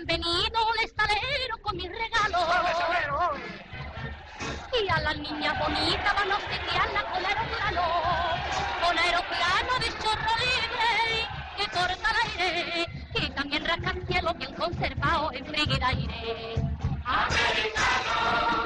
han venido un estalero con mis regalos. Y a las niñas bonitas van a obsequiarla con aeroplano, con aeroplano de chorro libre que corta el aire y también rasca el cielo bien conservado en frígida aire. Americano,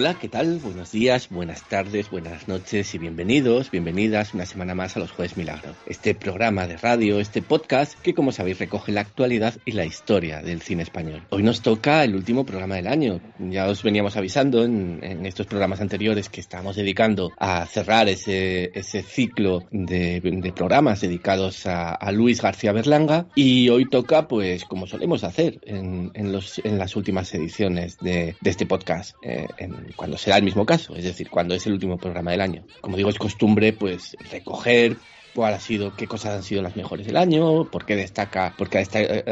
Hola, ¿qué tal? Buenos días, buenas tardes, buenas noches y bienvenidos, bienvenidas una semana más a los Jueves Milagro. Este programa de radio, este podcast que como sabéis recoge la actualidad y la historia del cine español. Hoy nos toca el último programa del año. Ya os veníamos avisando en, en estos programas anteriores que estamos dedicando a cerrar ese, ese ciclo de, de programas dedicados a, a, Luis García Berlanga y hoy toca pues como solemos hacer en, en, los, en las últimas ediciones de, de este podcast. Eh, en, cuando será el mismo caso, es decir, cuando es el último programa del año. Como digo, es costumbre pues recoger cuál ha sido, qué cosas han sido las mejores del año, por qué destaca, por qué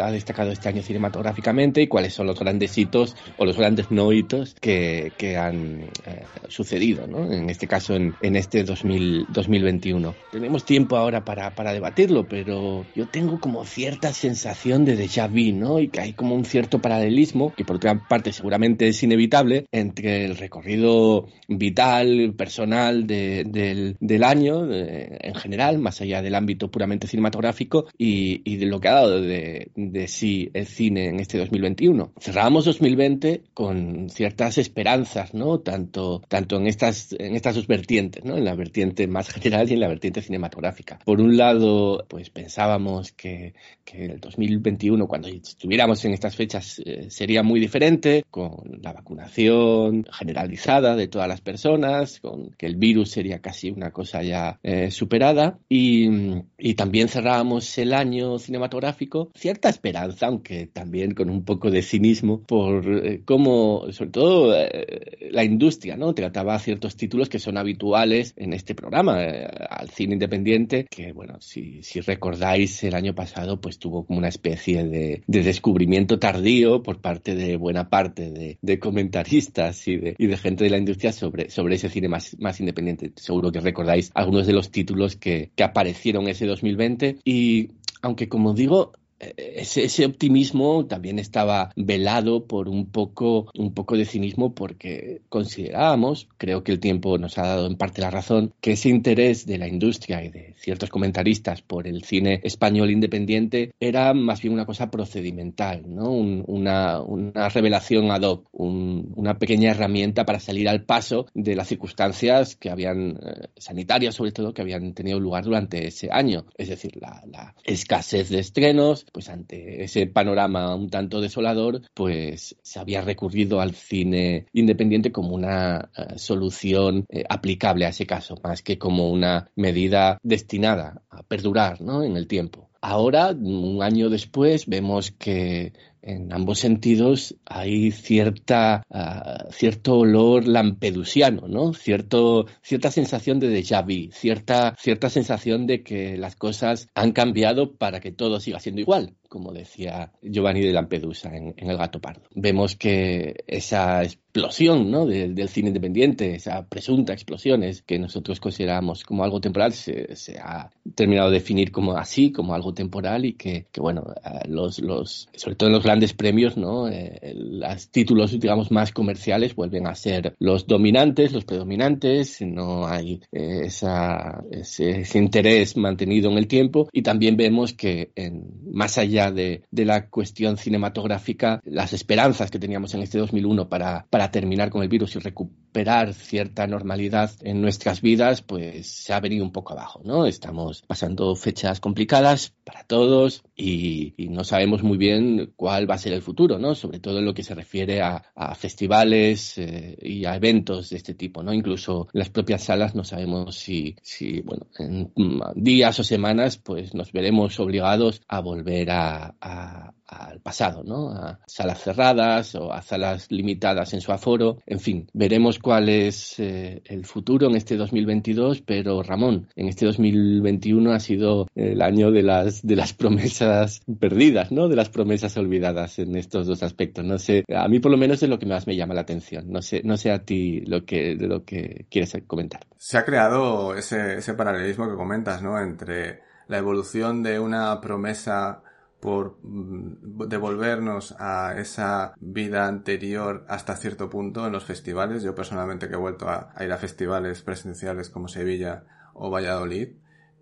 ha destacado este año cinematográficamente y cuáles son los grandes hitos o los grandes no hitos que, que han eh, sucedido, ¿no? En este caso, en, en este 2000, 2021. Tenemos tiempo ahora para, para debatirlo, pero yo tengo como cierta sensación de déjà vu, ¿no? Y que hay como un cierto paralelismo, que por otra parte seguramente es inevitable, entre el recorrido vital, personal de, del, del año de, en general, más allá del ámbito puramente cinematográfico y, y de lo que ha dado de, de, sí el cine en este 2021. Cerramos 2020 con ciertas esperanzas, ¿no? Tanto, tanto en, estas, en estas dos vertientes, ¿no? En la vertiente más general y en la vertiente cinematográfica. Por un lado, pues pensábamos que, que el 2021, cuando estuviéramos en estas fechas, eh, sería muy diferente, con la vacunación generalizada de todas las personas, con que el virus sería casi una cosa ya eh, superada. Y, y, también cerrábamos el año cinematográfico cierta esperanza, aunque también con un poco de cinismo, por eh, cómo, sobre todo, eh, la industria ¿no? trataba ciertos títulos que son habituales en este programa, eh, al cine independiente, que, bueno, si, si, recordáis, el año pasado pues tuvo como una especie de, de descubrimiento tardío por parte de buena parte de, de comentaristas y de, y de, gente de la industria sobre, sobre ese cine más, más independiente. Seguro que recordáis algunos de los títulos que, que aparecieron ese 2020 y aunque como digo ese, ese, optimismo también estaba velado por un poco, un poco de cinismo porque considerábamos, creo que el tiempo nos ha dado en parte la razón, que ese interés de la industria y de ciertos comentaristas por el cine español independiente era más bien una cosa procedimental, ¿no? Un, una, una, revelación ad hoc, un, una pequeña herramienta para salir al paso de las circunstancias que habían, eh, sanitarias sobre todo, que habían tenido lugar durante ese año. Es decir, la, la escasez de estrenos, pues ante ese panorama un tanto desolador, pues se había recurrido al cine independiente como una uh, solución eh, aplicable a ese caso, más que como una medida destinada a perdurar ¿no? en el tiempo. Ahora, un año después, vemos que en ambos sentidos hay cierta, uh, cierto olor lampedusiano, ¿no? Cierto, cierta sensación de déjà vu, cierta, cierta sensación de que las cosas han cambiado para que todo siga siendo igual, como decía Giovanni de Lampedusa en, en El Gato Pardo. Vemos que esa explosión ¿no? de, del cine independiente, esa presunta explosión es que nosotros consideramos como algo temporal, se, se, ha terminado de definir como así, como algo temporal y que, que bueno, los, los, sobre todo en los grandes premios, ¿no? Eh, los títulos, digamos, más comerciales vuelven a ser los dominantes, los predominantes, no hay eh, esa, ese, ese, interés mantenido en el tiempo y también vemos que en, más allá de, la cuestión cinematográfica, las esperanzas que teníamos en este 2001 para, para terminar con el virus y recuperar cierta normalidad en nuestras vidas, pues se ha venido un poco abajo, ¿no? Estamos pasando fechas complicadas para todos y, y no sabemos muy bien cuál va a ser el futuro, ¿no? Sobre todo en lo que se refiere a, a festivales eh, y a eventos de este tipo, ¿no? Incluso en las propias salas no sabemos si, si, bueno, en días o semanas, pues nos veremos obligados a volver a al pasado, ¿no? A salas cerradas o a salas limitadas en su aforo. En fin, veremos cuál es eh, el futuro en este 2022, pero Ramón, en este 2021 ha sido el año de las, de las promesas perdidas, ¿no? De las promesas olvidadas en estos dos aspectos. No sé, a mí por lo menos es lo que más me llama la atención. No sé, no sé a ti lo que, de lo que quieres comentar. Se ha creado ese, ese paralelismo que comentas, ¿no? Entre la evolución de una promesa por mm, devolvernos a esa vida anterior hasta cierto punto en los festivales. Yo personalmente que he vuelto a, ir a festivales presenciales como Sevilla o Valladolid,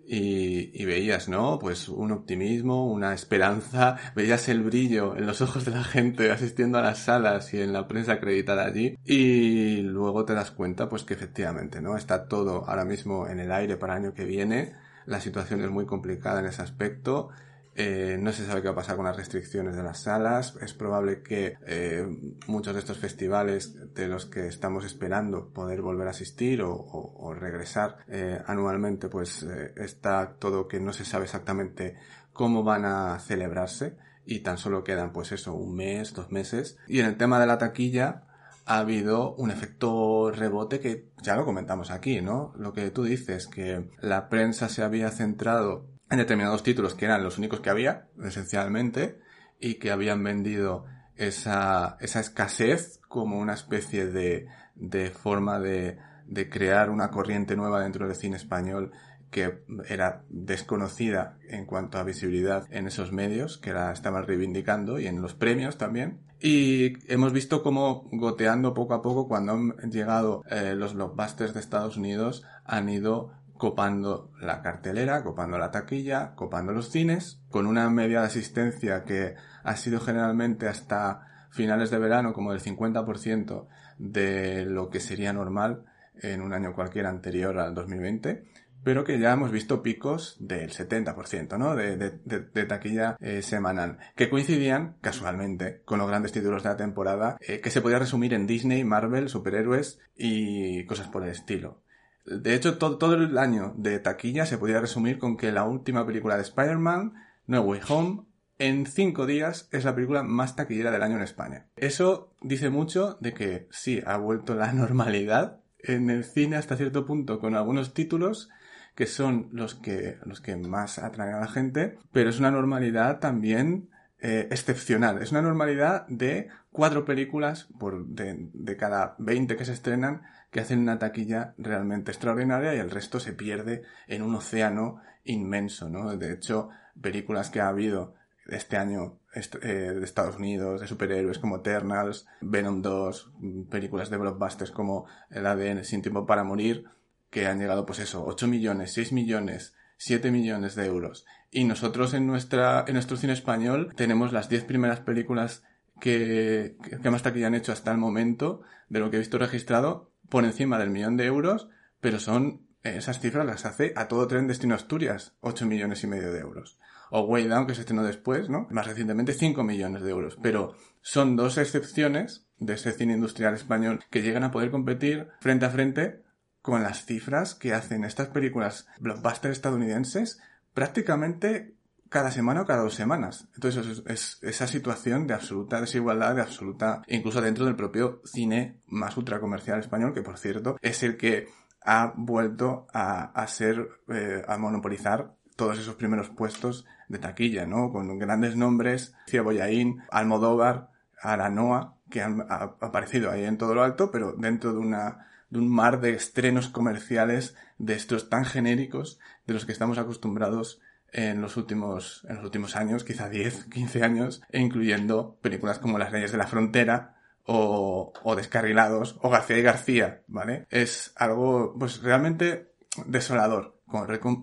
y, veías, ¿no? Pues un optimismo, una esperanza, veías el brillo en los ojos de la gente asistiendo a las salas y en la prensa acreditada allí y luego te das cuenta pues que efectivamente, ¿no? Está todo ahora mismo en el aire para el año que viene, la situación es muy complicada en ese aspecto eh, no se sabe qué va a pasar con las restricciones de las salas. Es probable que eh, muchos de estos festivales de los que estamos esperando poder volver a asistir o, regresar eh, anualmente, pues está todo que no se sabe exactamente cómo van a celebrarse y tan solo quedan pues eso, un mes, dos meses. Y en el tema de la taquilla, ha habido un efecto rebote que ya lo comentamos aquí, ¿no? Lo que tú dices, que la prensa se había centrado en determinados títulos que eran los únicos que había, esencialmente, y que habían vendido esa, esa escasez como una especie de, de forma de, de crear una corriente nueva dentro del cine español que era desconocida en cuanto a visibilidad en esos medios, que la estaban reivindicando y en los premios también. Y hemos visto cómo goteando poco a poco cuando han llegado eh, los blockbusters de Estados Unidos han ido copando la cartelera, copando la taquilla, copando los cines, con una media de asistencia que ha sido generalmente hasta finales de verano como del 50% de lo que sería normal en un año cualquiera anterior al 2020, pero que ya hemos visto picos del 70%, ¿no? De, de, taquilla eh, semanal, que coincidían casualmente con los grandes títulos de la temporada, eh, que se podía resumir en Disney, Marvel, superhéroes y cosas por el estilo. De hecho, todo, el año de taquilla se podía resumir con que la última película de Spider-Man, No Way Home, en cinco días es la película más taquillera del año en España. Eso dice mucho de que sí, ha vuelto la normalidad en el cine hasta cierto punto con algunos títulos que son los que, los que más atraen a la gente, pero es una normalidad también eh, excepcional. Es una normalidad de cuatro películas por, de, de cada 20 que se estrenan que hacen una taquilla realmente extraordinaria y el resto se pierde en un océano inmenso, ¿no? De hecho, películas que ha habido este año eh, de Estados Unidos, de superhéroes como Eternals, Venom 2, películas de blockbusters como El ADN sin tiempo para morir, que han llegado pues eso, 8 millones, 6 millones, 7 millones de euros. Y nosotros en nuestra, en nuestro cine español tenemos las 10 primeras películas que, que más taquilla han hecho hasta el momento, de lo que he visto registrado, por encima del millón de euros, pero son eh, esas cifras las hace a todo tren destino Asturias, 8 millones y medio de euros. O Way Down, que se estrenó después, ¿no? Más recientemente 5 millones de euros. Pero son dos excepciones de ese cine industrial español que llegan a poder competir frente a frente con las cifras que hacen estas películas blockbuster estadounidenses prácticamente cada semana o cada dos semanas. Entonces es, esa situación de absoluta desigualdad, de absoluta, incluso dentro del propio cine más ultracomercial español, que por cierto es el que ha vuelto a, a ser, eh, a monopolizar todos esos primeros puestos de taquilla, ¿no? Con grandes nombres, Cieboyaín, Almodóvar, Aranoa, que han aparecido ahí en todo lo alto, pero dentro de una de un mar de estrenos comerciales de estos tan genéricos de los que estamos acostumbrados en los últimos, en los últimos años, quizá 10, 15 años, e incluyendo películas como Las leyes de la frontera o, o Descarrilados o García y García, ¿vale? Es algo, pues realmente desolador.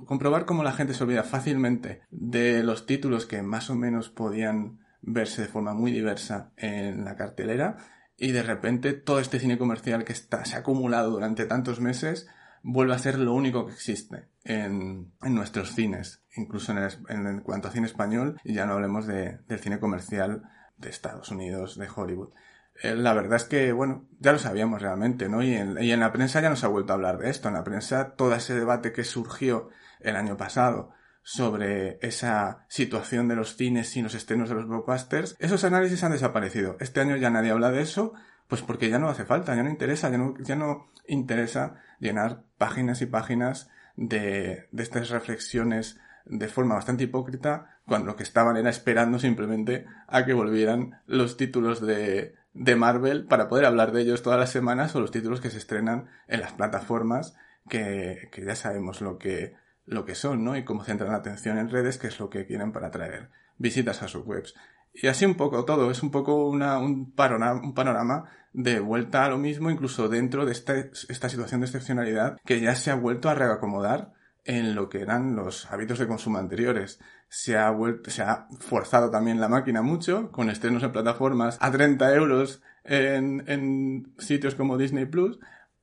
comprobar cómo la gente se olvida fácilmente de los títulos que más o menos podían verse de forma muy diversa en la cartelera y de repente todo este cine comercial que está, se ha acumulado durante tantos meses vuelve a ser lo único que existe en, en nuestros cines, incluso en, en, cuanto a cine español, y ya no hablemos de, del cine comercial de Estados Unidos, de Hollywood. Eh, la verdad es que, bueno, ya lo sabíamos realmente, ¿no? Y en, y en la prensa ya no se ha vuelto a hablar de esto. En la prensa, todo ese debate que surgió el año pasado sobre esa situación de los cines y los estrenos de los blockbusters, esos análisis han desaparecido. Este año ya nadie habla de eso, pues porque ya no hace falta, ya no interesa, ya no, ya no interesa llenar páginas y páginas de, de estas reflexiones de forma bastante hipócrita, cuando lo que estaban era esperando simplemente a que volvieran los títulos de, de Marvel para poder hablar de ellos todas las semanas o los títulos que se estrenan en las plataformas que, que ya sabemos lo que, lo que son, ¿no? Y cómo centran la atención en redes, que es lo que quieren para atraer visitas a sus webs. Y así un poco todo, es un poco una, un, panorama, un panorama de vuelta a lo mismo, incluso dentro de esta, esta situación de excepcionalidad que ya se ha vuelto a reacomodar en lo que eran los hábitos de consumo anteriores. Se ha vuelto, se ha forzado también la máquina mucho, con estrenos en plataformas a 30 euros en, en sitios como Disney Plus,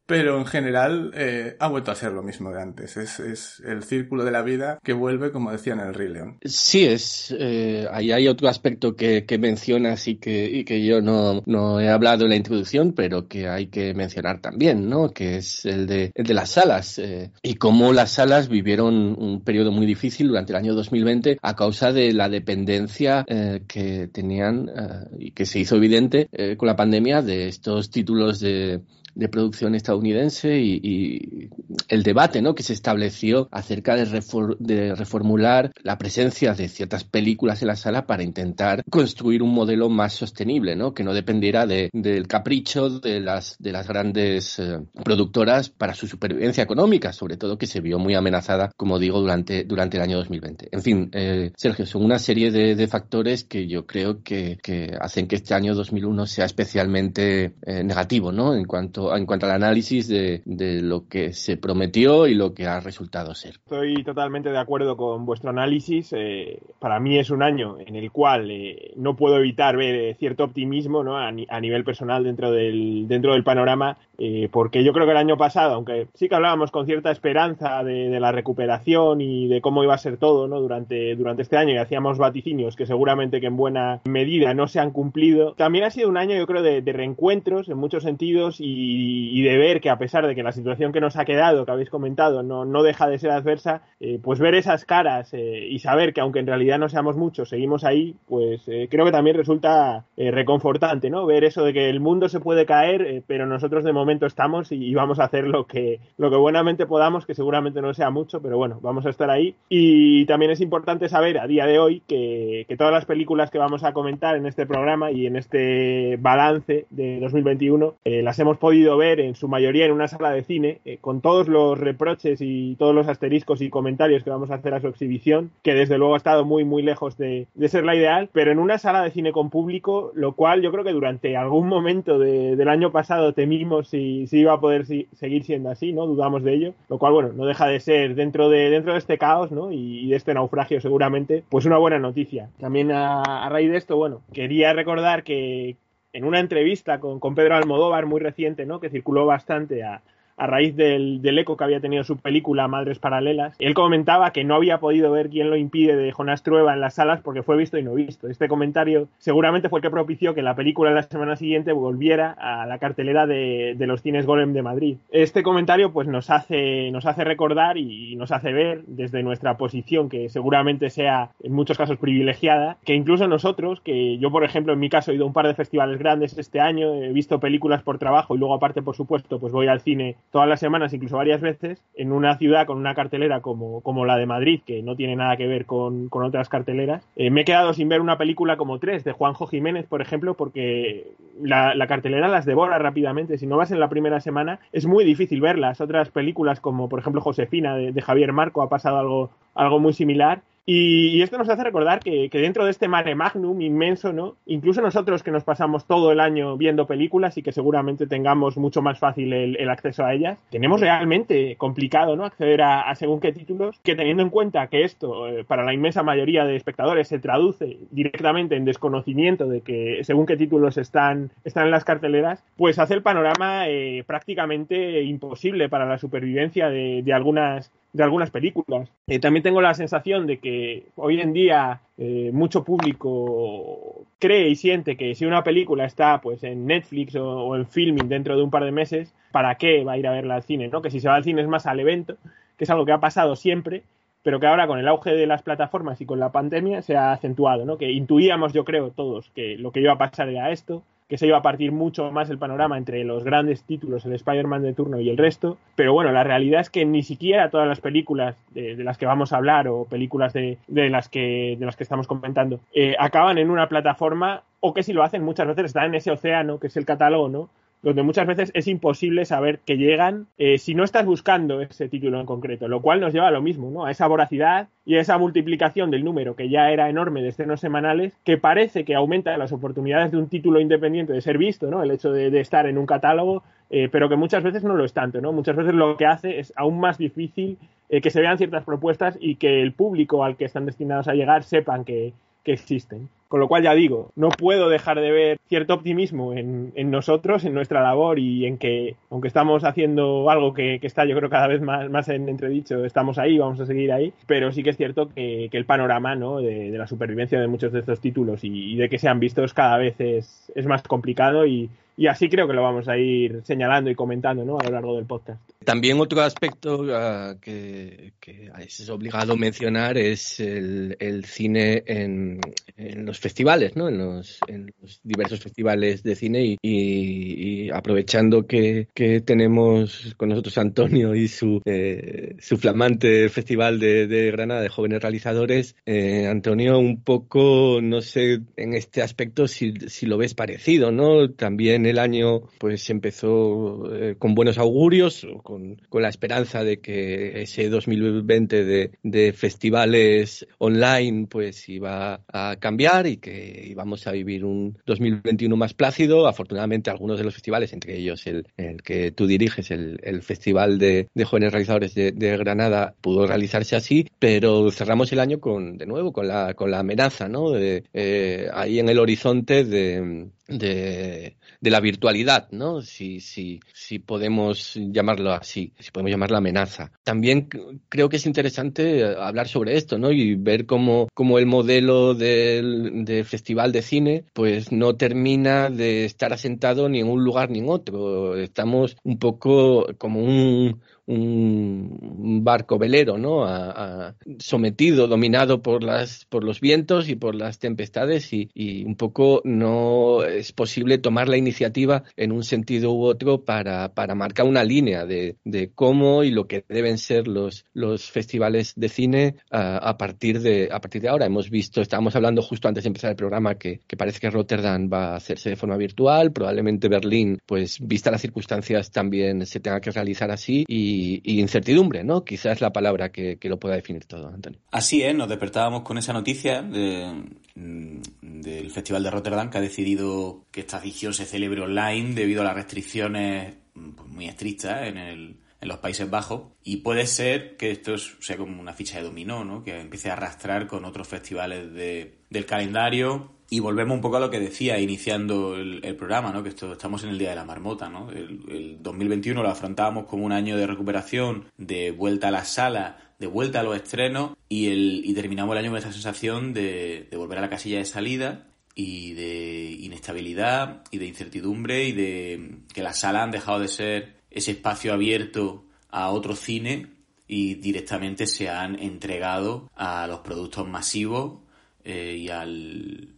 pero en general eh, ha vuelto a ser lo mismo de antes. Es, es, el círculo de la vida que vuelve, como decía en el Rey León. Sí, es, eh, ahí hay otro aspecto que, que mencionas y que, y que yo no, no, he hablado en la introducción, pero que hay que mencionar también, ¿no? Que es el de, el de las salas eh, y cómo las salas vivieron un periodo muy difícil durante el año 2020 a causa de la dependencia eh, que tenían eh, y que se hizo evidente con la pandemia de estos títulos de de producción estadounidense y, el debate ¿no? que se estableció acerca de, refor de, reformular la presencia de ciertas películas en la sala para intentar construir un modelo más sostenible, ¿no? que no dependiera de, del capricho de las, de las grandes eh, productoras para su supervivencia económica, sobre todo que se vio muy amenazada, como digo, durante, durante el año 2020. En fin, eh, Sergio, son una serie de, de factores que yo creo que, que, hacen que este año 2001 sea especialmente eh, negativo ¿no? en cuanto en cuanto al análisis de, lo que se prometió y lo que ha resultado ser. Estoy totalmente de acuerdo con vuestro análisis. Eh, para mí es un año en el cual eh, no puedo evitar ver eh, cierto optimismo ¿no? a, a, nivel personal dentro del, dentro del panorama, eh, porque yo creo que el año pasado, aunque sí que hablábamos con cierta esperanza de, la recuperación y de cómo iba a ser todo ¿no? durante, este año y hacíamos vaticinios que seguramente que en buena medida no se han cumplido, también ha sido un año yo creo de reencuentros en muchos sentidos y y, de ver que a pesar de que la situación que nos ha quedado, que habéis comentado, no, no deja de ser adversa, eh, pues ver esas caras eh, y saber que aunque en realidad no seamos muchos, seguimos ahí, pues eh, creo que también resulta eh, reconfortante, ¿no? Ver eso de que el mundo se puede caer, pero nosotros de momento estamos y, y, vamos a hacer lo que, lo que buenamente podamos, que seguramente no sea mucho, pero bueno, vamos a estar ahí. Y también es importante saber a día de hoy que, que todas las películas que vamos a comentar en este programa y en este balance de 2021 las hemos podido ver en su mayoría en una sala de cine, eh, con todos los reproches y todos los asteriscos y comentarios que vamos a hacer a su exhibición, que desde luego ha estado muy, muy lejos de, ser la ideal, pero en una sala de cine con público, lo cual yo creo que durante algún momento de, del año pasado temimos si, si iba a poder seguir siendo así, ¿no? Dudamos de ello, lo cual, bueno, no deja de ser dentro de, dentro de este caos, ¿no? Y, de este naufragio seguramente, pues una buena noticia. También a raíz de esto, bueno, quería recordar que, en una entrevista con, con, Pedro Almodóvar muy reciente, ¿no? que circuló bastante a, a raíz del, eco que había tenido su película Madres Paralelas. Él comentaba que no había podido ver quién lo impide de Jonás Trueba en las salas porque fue visto y no visto. Este comentario seguramente fue el que propició que la película la semana siguiente volviera a la cartelera de, de los cines Golem de Madrid. Este comentario pues nos hace, nos hace recordar y nos hace ver desde nuestra posición que seguramente sea en muchos casos privilegiada, que incluso nosotros, que yo por ejemplo en mi caso he ido a un par de festivales grandes este año, he visto películas por trabajo y luego aparte por supuesto pues voy al cine todas las semanas, incluso varias veces, en una ciudad con una cartelera como, como la de Madrid, que no tiene nada que ver con, con otras carteleras, eh, me he quedado sin ver una película como tres de Juanjo Jiménez, por ejemplo, porque la, cartelera las devora rápidamente. Si no vas en la primera semana, es muy difícil verlas. Otras películas, como por ejemplo Josefina de, de Javier Marco, ha pasado algo, algo muy similar. Y, y, esto nos hace recordar que, que, dentro de este mare magnum inmenso, ¿no? Incluso nosotros que nos pasamos todo el año viendo películas y que seguramente tengamos mucho más fácil el, acceso a ellas, tenemos realmente complicado, ¿no? Acceder a, según qué títulos, que teniendo en cuenta que esto, eh, para la inmensa mayoría de espectadores, se traduce directamente en desconocimiento de que según qué títulos están, están en las carteleras, pues hace el panorama eh, prácticamente imposible para la supervivencia de algunas de algunas películas. Eh, también tengo la sensación de que hoy en día eh, mucho público cree y siente que si una película está pues en Netflix o, o, en filming dentro de un par de meses, ¿para qué va a ir a verla al cine? ¿no? Que si se va al cine es más al evento, que es algo que ha pasado siempre, pero que ahora con el auge de las plataformas y con la pandemia se ha acentuado, ¿no? Que intuíamos, yo creo, todos que lo que iba a pasar era esto, que se iba a partir mucho más el panorama entre los grandes títulos, el Spider-Man de turno y el resto. Pero bueno, la realidad es que ni siquiera todas las películas de, las que vamos a hablar o películas de, las, que, de las que estamos comentando eh, acaban en una plataforma o que si lo hacen muchas veces están en ese océano que es el catálogo, ¿no? Donde muchas veces es imposible saber que llegan eh, si no estás buscando ese título en concreto, lo cual nos lleva a lo mismo, ¿no? A esa voracidad y a esa multiplicación del número que ya era enorme de estrenos semanales, que parece que aumenta las oportunidades de un título independiente de ser visto, ¿no? El hecho de, estar en un catálogo, eh, pero que muchas veces no lo es tanto, ¿no? Muchas veces lo que hace es aún más difícil eh, que se vean ciertas propuestas y que el público al que están destinados a llegar sepan que, que existen. Con lo cual ya digo, no puedo dejar de ver cierto optimismo en, nosotros, en nuestra labor y en que, aunque estamos haciendo algo que, está yo creo cada vez más, más en entredicho, estamos ahí, vamos a seguir ahí, pero sí que es cierto que, el panorama ¿no? de, la supervivencia de muchos de estos títulos y, de que sean vistos cada vez es, es más complicado y, y así creo que lo vamos a ir señalando y comentando ¿no? a lo largo del podcast. También otro aspecto uh, que, que, es obligado mencionar es el, cine en, en, los festivales, ¿no? en, los, en los diversos festivales de cine y, y, aprovechando que, que, tenemos con nosotros Antonio y su, eh, su flamante festival de, de, Granada de jóvenes realizadores, eh, Antonio, un poco, no sé, en este aspecto si, si lo ves parecido, ¿no? También el año pues empezó eh, con buenos augurios, con, con, la esperanza de que ese 2020 de, de, festivales online pues iba a cambiar y que íbamos a vivir un 2021 más plácido. Afortunadamente algunos de los festivales, entre ellos el, que tú diriges, el, Festival de, Jóvenes Realizadores de, Granada, pudo realizarse así, pero cerramos el año con, de nuevo, con la, con la amenaza, ¿no? Eh, ahí en el horizonte de, de, de, la virtualidad, ¿no? Si, si, si podemos llamarlo así, si podemos llamarlo amenaza. También creo que es interesante hablar sobre esto, ¿no? Y ver cómo, cómo el modelo del, del, festival de cine, pues no termina de estar asentado ni en un lugar ni en otro. Estamos un poco como un, un barco velero, ¿no? A, sometido, dominado por las por los vientos y por las tempestades y, y, un poco no es posible tomar la iniciativa en un sentido u otro para, para marcar una línea de, de cómo y lo que deben ser los, los festivales de cine a, a, partir de a partir de ahora. Hemos visto, estábamos hablando justo antes de empezar el programa que, que parece que Rotterdam va a hacerse de forma virtual, probablemente Berlín, pues vista las circunstancias también se tenga que realizar así y y, incertidumbre, ¿no? Quizás es la palabra que, lo pueda definir todo, Antonio. Así es, nos despertábamos con esa noticia mm, del Festival de Rotterdam que ha decidido que esta edición se celebre online debido a las restricciones mm, pues, muy estrictas en el en los Países Bajos y puede ser que esto sea como una ficha de dominó, ¿no? Que empiece a arrastrar con otros festivales de, del calendario y volvemos un poco a lo que decía iniciando el, programa, ¿no? Que esto, estamos en el Día de la Marmota, ¿no? El, 2021 lo afrontábamos como un año de recuperación, de vuelta a la sala, de vuelta a los estrenos y, el, y terminamos el año con esa sensación de, de volver a la casilla de salida y de inestabilidad y de incertidumbre y de que las salas han dejado de ser ese espacio abierto a otro cine y directamente se han entregado a los productos masivos eh, y al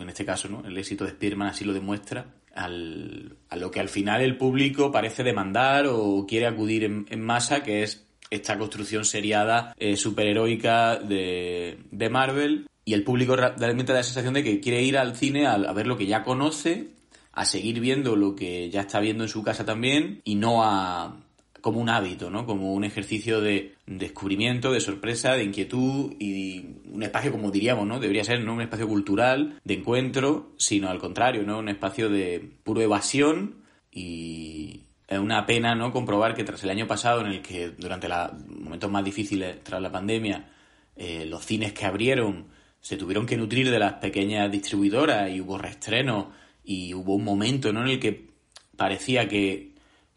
en este caso, ¿no? El éxito de Spearman así lo demuestra, al, a lo que al final el público parece demandar o quiere acudir en, masa, que es esta construcción seriada eh, superheroica de, de Marvel. Y el público realmente da la sensación de que quiere ir al cine a, ver lo que ya conoce, a seguir viendo lo que ya está viendo en su casa también, y no a como un hábito, ¿no? Como un ejercicio de descubrimiento, de sorpresa, de inquietud y un espacio, como diríamos, ¿no? Debería ser no un espacio cultural de encuentro, sino al contrario, ¿no? Un espacio de puro evasión y es una pena, ¿no? Comprobar que tras el año pasado, en el que durante los momentos más difíciles tras la pandemia, eh, los cines que abrieron se tuvieron que nutrir de las pequeñas distribuidoras y hubo reestrenos y hubo un momento, ¿no? En el que parecía que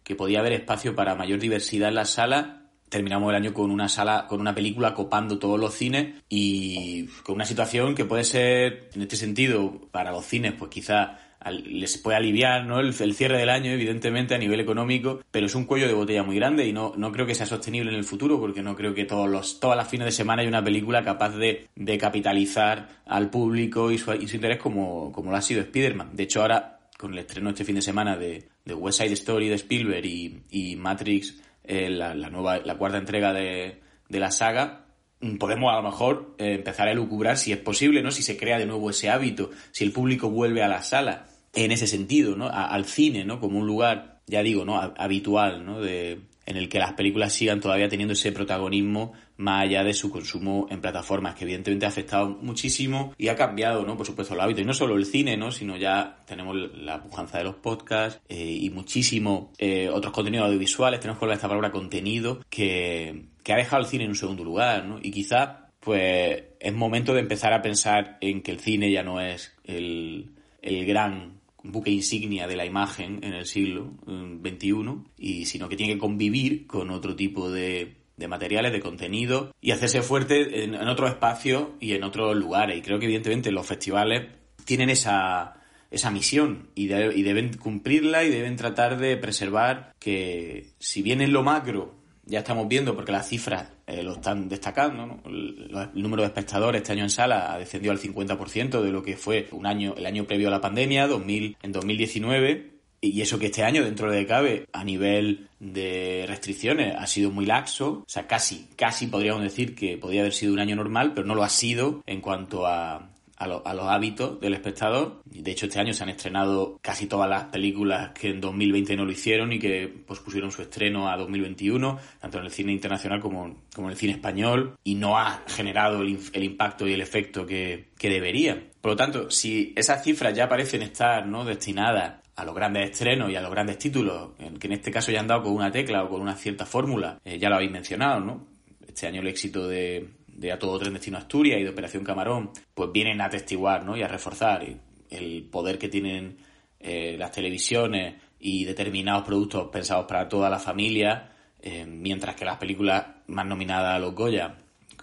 que podía haber espacio para mayor diversidad en la sala. Terminamos el año con una sala, con una película copando todos los cines y con una situación que puede ser, en este sentido, para los cines, pues quizá les puede aliviar ¿no? El, cierre del año, evidentemente, a nivel económico, pero es un cuello de botella muy grande y no, no creo que sea sostenible en el futuro, porque no creo que todos los, todas las fines de semana haya una película capaz de, de capitalizar al público y su, interés como, como lo ha sido Spider-Man. De hecho, ahora, con el estreno este fin de semana de, de West Side Story de Spielberg y, y Matrix, eh, la, la, nueva, la cuarta entrega de, de la saga, Mm, podemos a lo mejor eh, empezar a lucubrar si es posible, ¿no? Si se crea de nuevo ese hábito, si el público vuelve a la sala, en ese sentido, ¿no? al cine, ¿no? Como un lugar, ya digo, ¿no? habitual, ¿no? De, en el que las películas sigan todavía teniendo ese protagonismo más allá de su consumo en plataformas, que evidentemente ha afectado muchísimo y ha cambiado, ¿no? Por supuesto, el hábito. Y no solo el cine, ¿no? Sino ya tenemos la pujanza de los podcasts eh, y muchísimo eh, otros contenidos audiovisuales. Tenemos que hablar de esta palabra contenido que, que ha dejado el cine en un segundo lugar, ¿no? Y quizá, pues, es momento de empezar a pensar en que el cine ya no es el, el gran buque insignia de la imagen en el siglo XXI, y sino que tiene que convivir con otro tipo de, de materiales, de contenido, y hacerse fuerte en, en otros espacios y en otros lugares. Y creo que evidentemente los festivales tienen esa, esa misión y, y, deben cumplirla y deben tratar de preservar que si bien en lo macro ya estamos viendo, porque las cifras eh, lo están destacando, ¿no? el, el, número de espectadores este año en sala ha descendido al 50% de lo que fue un año, el año previo a la pandemia, 2000, en 2019, y eso que este año, dentro de cabe, a nivel de restricciones, ha sido muy laxo. O sea, casi, casi podríamos decir que podría haber sido un año normal, pero no lo ha sido en cuanto a, a, lo, a, los hábitos del espectador. De hecho, este año se han estrenado casi todas las películas que en 2020 no lo hicieron y que pospusieron su estreno a 2021, tanto en el cine internacional como, como en el cine español, y no ha generado el, el impacto y el efecto que, que debería. Por lo tanto, si esas cifras ya parecen estar ¿no? destinadas a los grandes estrenos y a los grandes títulos, que en este caso ya han dado con una tecla o con una cierta fórmula, eh, ya lo habéis mencionado, ¿no? Este año el éxito de, de A Todo Tren Destino Asturias y de Operación Camarón, pues vienen a atestiguar ¿no? y a reforzar el poder que tienen eh, las televisiones y determinados productos pensados para toda la familia, eh, mientras que las películas más nominadas a los Goya,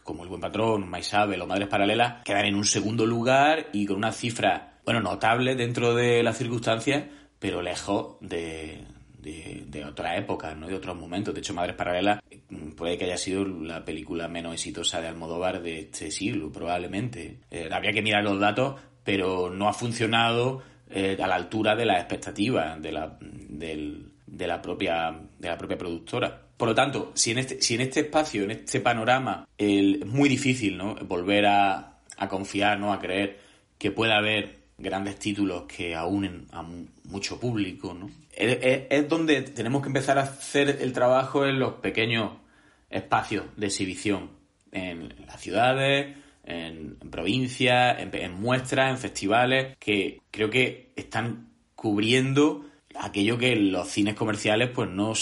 como El Buen Patrón, Maisabel o Madres Paralelas, quedan en un segundo lugar y con una cifra, bueno, notable dentro de las circunstancias, pero lejos de, de, de otra época, ¿no? de otros momentos. De hecho, Madres Paralelas mm, puede que haya sido la película menos exitosa de Almodóvar de este siglo, probablemente. Eh, habría que mirar los datos, pero no ha funcionado eh, a la altura de las expectativas de la, del, de la propia de la propia productora. Por lo tanto, si en este, si en este espacio, en este panorama, es muy difícil ¿no? volver a, a confiar, ¿no? a creer que pueda haber grandes títulos que aúnen a mucho público, ¿no? Es, donde tenemos que empezar a hacer el trabajo en los pequeños espacios de exhibición, en las ciudades, en, en provincias, en, en, muestras, en festivales, que creo que están cubriendo aquello que los cines comerciales pues no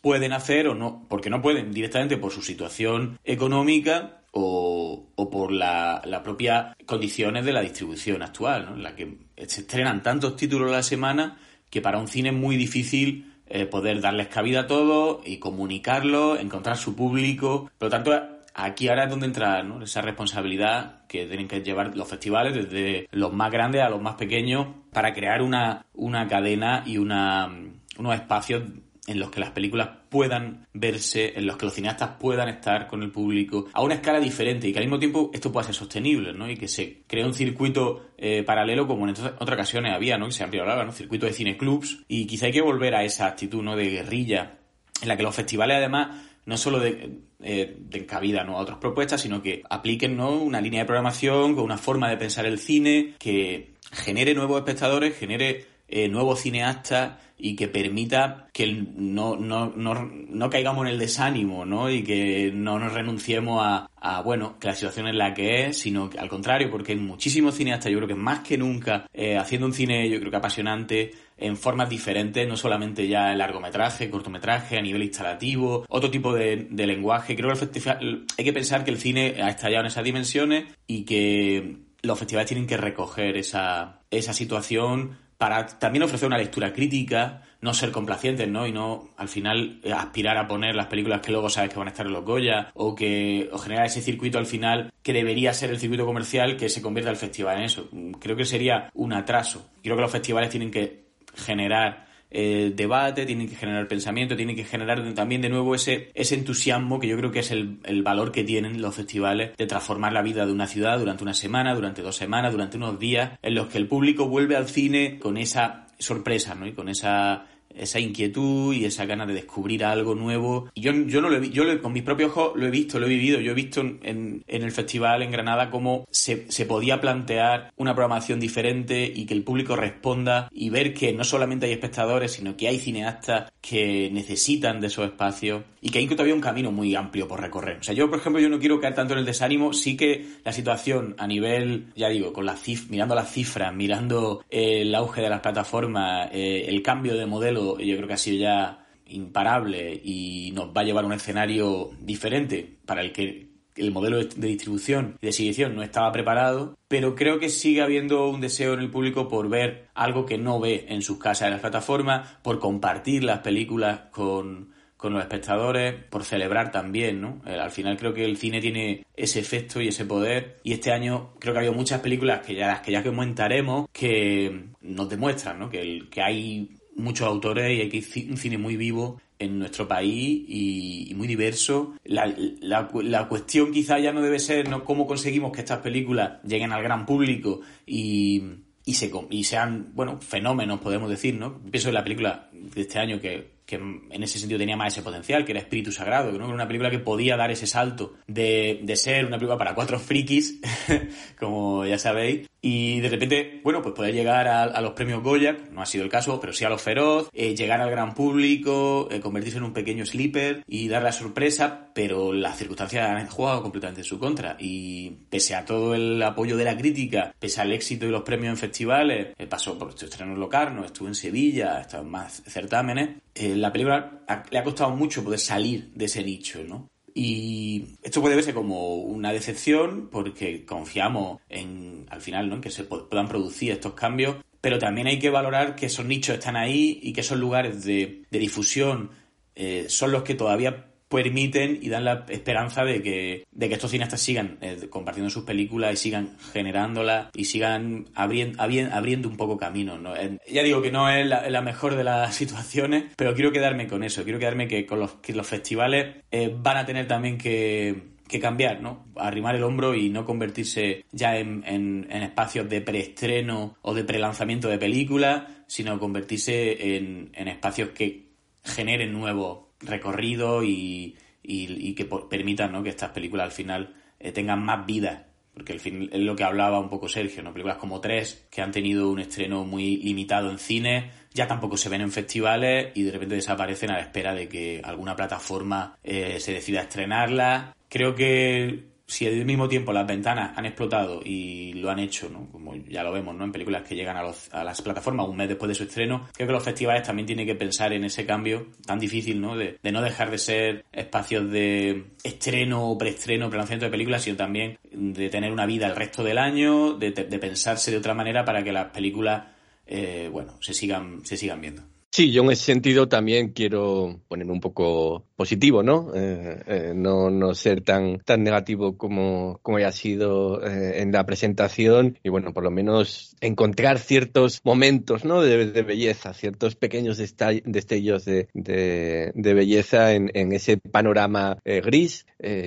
pueden hacer o no, porque no pueden directamente por su situación económica o, o por las la propias condiciones de la distribución actual, ¿no? en la que se estrenan tantos títulos a la semana que para un cine es muy difícil eh, poder darles cabida a todos y comunicarlo, encontrar su público. Por lo tanto, aquí ahora es donde entra ¿no? esa responsabilidad que tienen que llevar los festivales, desde los más grandes a los más pequeños, para crear una, una cadena y una, unos espacios en los que las películas puedan verse, en los que los cineastas puedan estar con el público a una escala diferente y que al mismo tiempo esto pueda ser sostenible, ¿no? Y que se cree un circuito eh, paralelo como en otras ocasiones había, ¿no? Que se amplió ¿no? Circuito de cineclubs y quizá hay que volver a esa actitud, ¿no? De guerrilla en la que los festivales además no solo de, eh, den cabida ¿no? a otras propuestas, sino que apliquen ¿no? una línea de programación con una forma de pensar el cine que genere nuevos espectadores, genere eh, nuevos cineastas y que permita que no, no, no, no, caigamos en el desánimo, ¿no? Y que no nos renunciemos a, a, bueno, que la situación es la que es, sino que al contrario, porque hay muchísimos cineastas, yo creo que más que nunca, eh, haciendo un cine, yo creo que apasionante, en formas diferentes, no solamente ya en largometraje, cortometraje, a nivel instalativo, otro tipo de, de lenguaje. Creo que el festival, hay que pensar que el cine ha estallado en esas dimensiones y que los festivales tienen que recoger esa, esa situación para también ofrecer una lectura crítica, no ser complacientes, ¿no? Y no, al final, eh, aspirar a poner las películas que luego sabes que van a estar en los Goya, o que, o generar ese circuito al final que debería ser el circuito comercial que se convierta el festival en eso. Creo que sería un atraso. Creo que los festivales tienen que generar eh, debate, tienen que generar pensamiento, tienen que generar también de nuevo ese, ese entusiasmo que yo creo que es el, el, valor que tienen los festivales de transformar la vida de una ciudad durante una semana, durante dos semanas, durante unos días, en los que el público vuelve al cine con esa sorpresa, ¿no? Y con esa esa inquietud y esa gana de descubrir algo nuevo. Yo, yo no lo he yo con mis propios ojos lo he visto, lo he vivido. Yo he visto en, en el festival en Granada cómo se, se, podía plantear una programación diferente y que el público responda y ver que no solamente hay espectadores, sino que hay cineastas que necesitan de esos espacios y que hay todavía un camino muy amplio por recorrer. O sea, yo, por ejemplo, yo no quiero caer tanto en el desánimo, sí que la situación a nivel, ya digo, con la cif mirando las cifras, mirando el auge de las plataformas, eh, el cambio de modelo yo creo que ha sido ya imparable y nos va a llevar a un escenario diferente para el que el modelo de distribución y de exhibición no estaba preparado, pero creo que sigue habiendo un deseo en el público por ver algo que no ve en sus casas en las plataformas, por compartir las películas con, con los espectadores, por celebrar también, ¿no? Eh, al final creo que el cine tiene ese efecto y ese poder y este año creo que ha habido muchas películas que ya las que ya comentaremos que nos demuestran, ¿no? Que, el, que hay muchos autores y hay un cine muy vivo en nuestro país y, muy diverso. La, la, cuestión quizá ya no debe ser ¿no? cómo conseguimos que estas películas lleguen al gran público y, y, se, y sean, bueno, fenómenos, podemos decir, ¿no? Pienso en la película de este año que que en ese sentido tenía más ese potencial, que era Espíritu Sagrado, ¿no? Era una película que podía dar ese salto de, de ser una película para cuatro frikis, como ya sabéis, y de repente, bueno, pues poder llegar a, los premios Goya, no ha sido el caso, pero sí a los Feroz, eh, llegar al gran público, eh, convertirse en un pequeño sleeper y dar la sorpresa, pero las circunstancias han jugado completamente en su contra. Y pese a todo el apoyo de la crítica, pese al éxito de los premios en festivales, eh, pasó por estos estrenos Locarno, estuvo en Sevilla, estado en más certámenes, la película le ha costado mucho poder salir de ese nicho, ¿no? Y esto puede verse como una decepción porque confiamos en, al final, ¿no? en que se puedan producir estos cambios, pero también hay que valorar que esos nichos están ahí y que esos lugares de, de difusión eh, son los que todavía permiten y dan la esperanza de que, de que estos cineastas sigan eh, compartiendo sus películas y sigan generándolas y sigan abriendo, un poco camino. ¿no? ya digo que no es la, mejor de las situaciones, pero quiero quedarme con eso. Quiero quedarme que con los, que los festivales eh, van a tener también que, que cambiar, ¿no? Arrimar el hombro y no convertirse ya en, en, en espacios de preestreno o de prelanzamiento de películas, sino convertirse en, en espacios que generen nuevos recorrido y, y, que permitan ¿no? que estas películas al final eh, tengan más vida. Porque al fin es lo que hablaba un poco Sergio, ¿no? Películas como Tres, que han tenido un estreno muy limitado en cine, ya tampoco se ven en festivales y de repente desaparecen a la espera de que alguna plataforma eh, se decida a estrenarla. Creo que si al mismo tiempo las ventanas han explotado y lo han hecho, ¿no? como ya lo vemos ¿no? en películas que llegan a, las plataformas un mes después de su estreno, creo que los festivales también tienen que pensar en ese cambio tan difícil ¿no? De, no dejar de ser espacios de estreno o preestreno, prelanzamiento de películas, sino también de tener una vida el resto del año, de, pensarse de otra manera para que las películas eh, bueno, se sigan, se sigan viendo. Sí, yo en ese sentido también quiero ponerme un poco positivo, ¿no? Eh, eh, no, no ser tan, tan negativo como, como haya sido eh, en la presentación y bueno, por lo menos encontrar ciertos momentos, ¿no? De, belleza, ciertos pequeños destellos de, de, belleza en, ese panorama gris.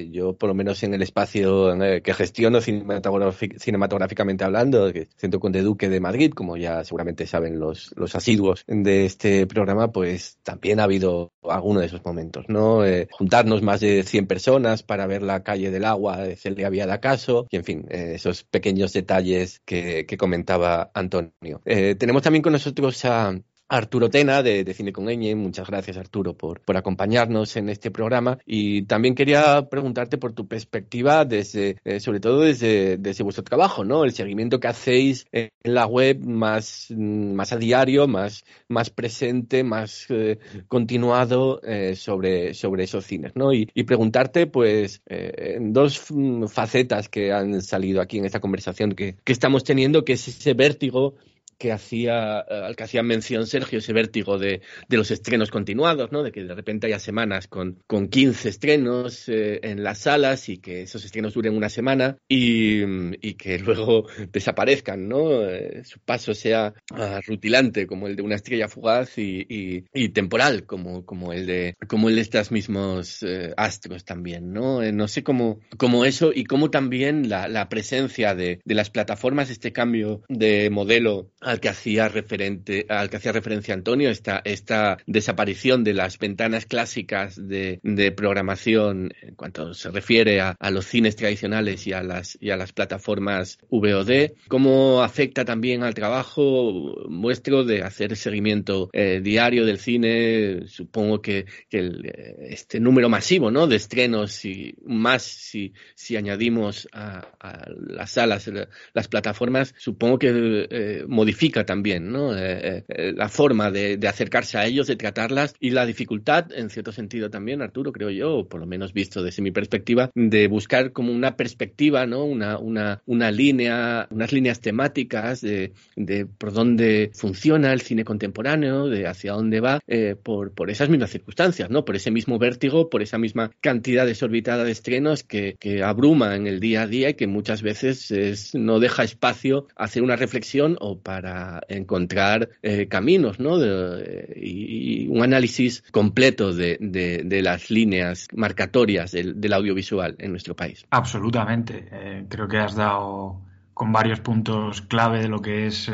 yo por lo menos en el espacio que gestiono cinematográficamente hablando, que Centro Conde Duque de Madrid, como ya seguramente saben los, los asiduos de este programa, pues también ha habido alguno de esos momentos, ¿no? Eh, juntarnos más de 100 personas para ver la calle del agua, se le había dado caso, y en fin, eh, esos pequeños detalles que, comentaba Antonio. Eh, tenemos también con nosotros a Arturo Tena de, Cine con Eñe. Muchas gracias, Arturo, por, por, acompañarnos en este programa. Y también quería preguntarte por tu perspectiva, desde, eh, sobre todo desde, desde, vuestro trabajo, ¿no? El seguimiento que hacéis en la web más, más a diario, más, más presente, más eh, continuado eh, sobre, sobre esos cines, ¿no? Y, preguntarte, pues, en dos facetas que han salido aquí en esta conversación que, que estamos teniendo, que es ese vértigo que hacía, eh, al que hacía mención Sergio, ese vértigo de, de, los estrenos continuados, ¿no? De que de repente haya semanas con, con 15 estrenos eh, en las salas y que esos estrenos duren una semana y, y que luego desaparezcan, ¿no? Eh, su paso sea uh, rutilante como el de una estrella fugaz y, y, temporal como, como, el de, como el de estos mismos astros también, ¿no? No sé cómo, cómo eso y cómo también la, la presencia de, de las plataformas, este cambio de modelo al que hacía referente, al que hacía referencia Antonio, esta, esta desaparición de las ventanas clásicas de, de programación en cuanto se refiere a, a, los cines tradicionales y a las, y a las plataformas VOD, cómo afecta también al trabajo vuestro de hacer seguimiento eh, diario del cine, supongo que, que el, este número masivo ¿no? de estrenos y más si, si añadimos a, a las salas, las plataformas, supongo que eh, también ¿no? Eh, eh, la forma de, de, acercarse a ellos, de tratarlas y la dificultad, en cierto sentido también, Arturo, creo yo, o por lo menos visto desde mi perspectiva, de buscar como una perspectiva, ¿no? una, una, una línea, unas líneas temáticas de, de por dónde funciona el cine contemporáneo, de hacia dónde va, eh, por, por esas mismas circunstancias, ¿no? por ese mismo vértigo, por esa misma cantidad desorbitada de estrenos que, que abruma en el día a día y que muchas veces es, no deja espacio a hacer una reflexión o para encontrar eh, caminos ¿no? Y, un análisis completo de, las líneas marcatorias del, audiovisual en nuestro país. Absolutamente. Eh, creo que has dado con varios puntos clave de lo que es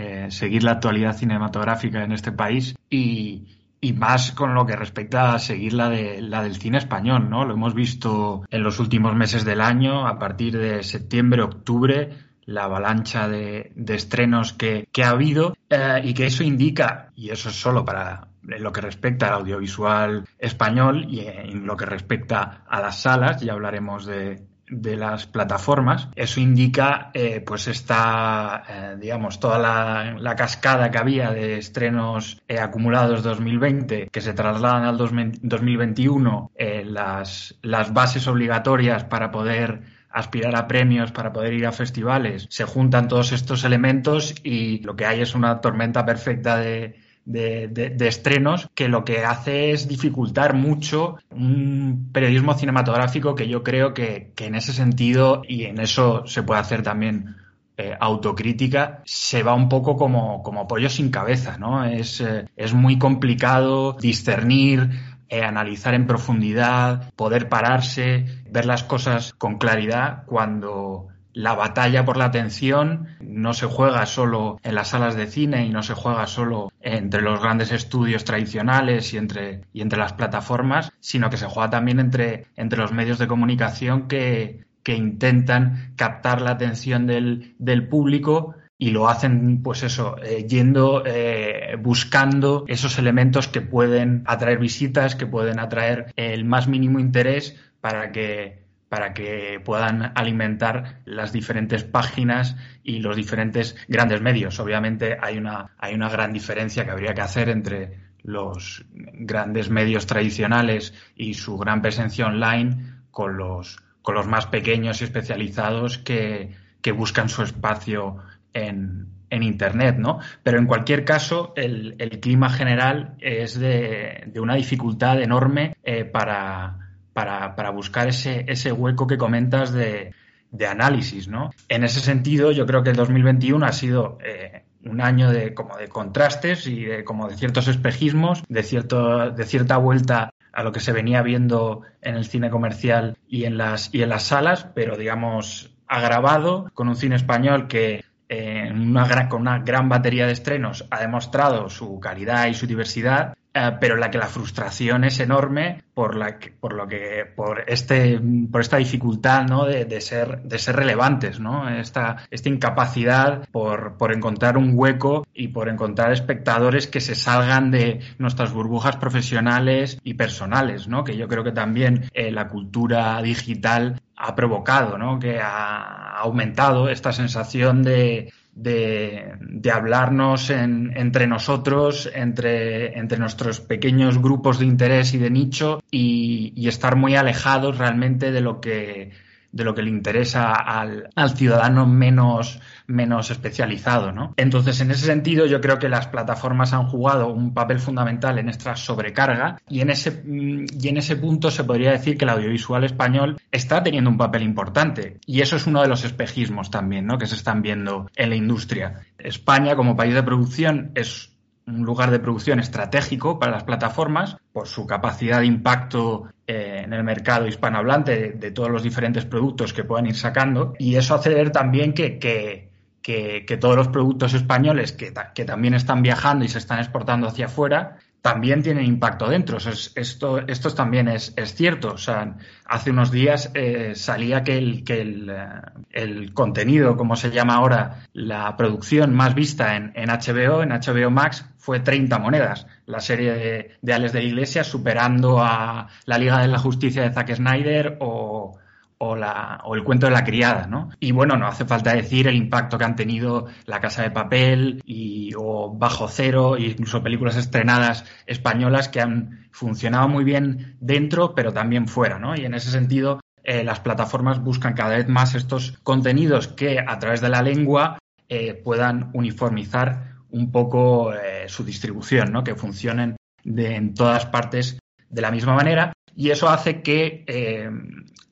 eh, seguir la actualidad cinematográfica en este país y, y, más con lo que respecta a seguir la, de, la del cine español, ¿no? Lo hemos visto en los últimos meses del año, a partir de septiembre, octubre, la avalancha de, estrenos que, ha habido eh, y que eso indica, y eso es solo para lo que respecta al audiovisual español y en lo que respecta a las salas, ya hablaremos de, las plataformas. Eso indica, eh, pues, esta, eh, digamos, toda la, la, cascada que había de estrenos eh, acumulados 2020 que se trasladan al 2021, las, las bases obligatorias para poder aspirar a premios, para poder ir a festivales, se juntan todos estos elementos y lo que hay es una tormenta perfecta de, de, estrenos que lo que hace es dificultar mucho un periodismo cinematográfico que yo creo que, que en ese sentido y en eso se puede hacer también eh, autocrítica se va un poco como, como pollo sin cabeza, ¿no? Es, eh, es muy complicado discernir, eh, analizar en profundidad, poder pararse, ver las cosas con claridad cuando la batalla por la atención no se juega solo en las salas de cine y no se juega solo entre los grandes estudios tradicionales y entre, y entre las plataformas, sino que se juega también entre, entre los medios de comunicación que, que intentan captar la atención del, del público y lo hacen, pues eso, eh, yendo, eh, buscando esos elementos que pueden atraer visitas, que pueden atraer el más mínimo interés para que para que puedan alimentar las diferentes páginas y los diferentes grandes medios. Obviamente hay una, hay una gran diferencia que habría que hacer entre los grandes medios tradicionales y su gran presencia online con los, con los más pequeños y especializados que, que buscan su espacio en, en Internet, ¿no? Pero en cualquier caso, el, el clima general es de, de, una dificultad enorme eh, para, para, para buscar ese, ese, hueco que comentas de, de, análisis, ¿no? En ese sentido, yo creo que el 2021 ha sido eh, un año de, como de contrastes y de, como de ciertos espejismos, de, cierto, de cierta vuelta a lo que se venía viendo en el cine comercial y en las, y en las salas, pero digamos agravado con un cine español que eh, una gran, con una gran batería de estrenos ha demostrado su calidad y su diversidad eh, pero la que la frustración es enorme por la que, por lo que por este por esta dificultad ¿no? de, de ser de ser relevantes no esta esta incapacidad por, por encontrar un hueco y por encontrar espectadores que se salgan de nuestras burbujas profesionales y personales no que yo creo que también eh, la cultura digital ha provocado no que ha aumentado esta sensación de de, de hablarnos en, entre nosotros, entre, entre, nuestros pequeños grupos de interés y de nicho y, y, estar muy alejados realmente de lo que de lo que le interesa al, al ciudadano menos, menos especializado, ¿no? Entonces, en ese sentido, yo creo que las plataformas han jugado un papel fundamental en esta sobrecarga y en ese, mm, y en ese punto se podría decir que el audiovisual español está teniendo un papel importante y eso es uno de los espejismos también, ¿no? Que se están viendo en la industria. España, como país de producción, es un lugar de producción estratégico para las plataformas por su capacidad de impacto eh, en el mercado hispanohablante de, todos los diferentes productos que puedan ir sacando y eso hace ver también que, que que, todos los productos españoles que, que, también están viajando y se están exportando hacia afuera también tienen impacto dentro. esto, esto también es, es, cierto. O sea, hace unos días eh, salía que, el, que el, eh, el, contenido, como se llama ahora, la producción más vista en, en HBO, en HBO Max, fue 30 monedas. La serie de, de Alex de Iglesias superando a la Liga de la Justicia de Zack Snyder o, o, la, o el cuento de la criada, ¿no? Y bueno, no hace falta decir el impacto que han tenido La Casa de Papel y, o Bajo Cero, e incluso películas estrenadas españolas que han funcionado muy bien dentro, pero también fuera, ¿no? Y en ese sentido, eh, las plataformas buscan cada vez más estos contenidos que a través de la lengua eh, puedan uniformizar un poco eh, su distribución, ¿no? Que funcionen en todas partes de la misma manera. Y eso hace que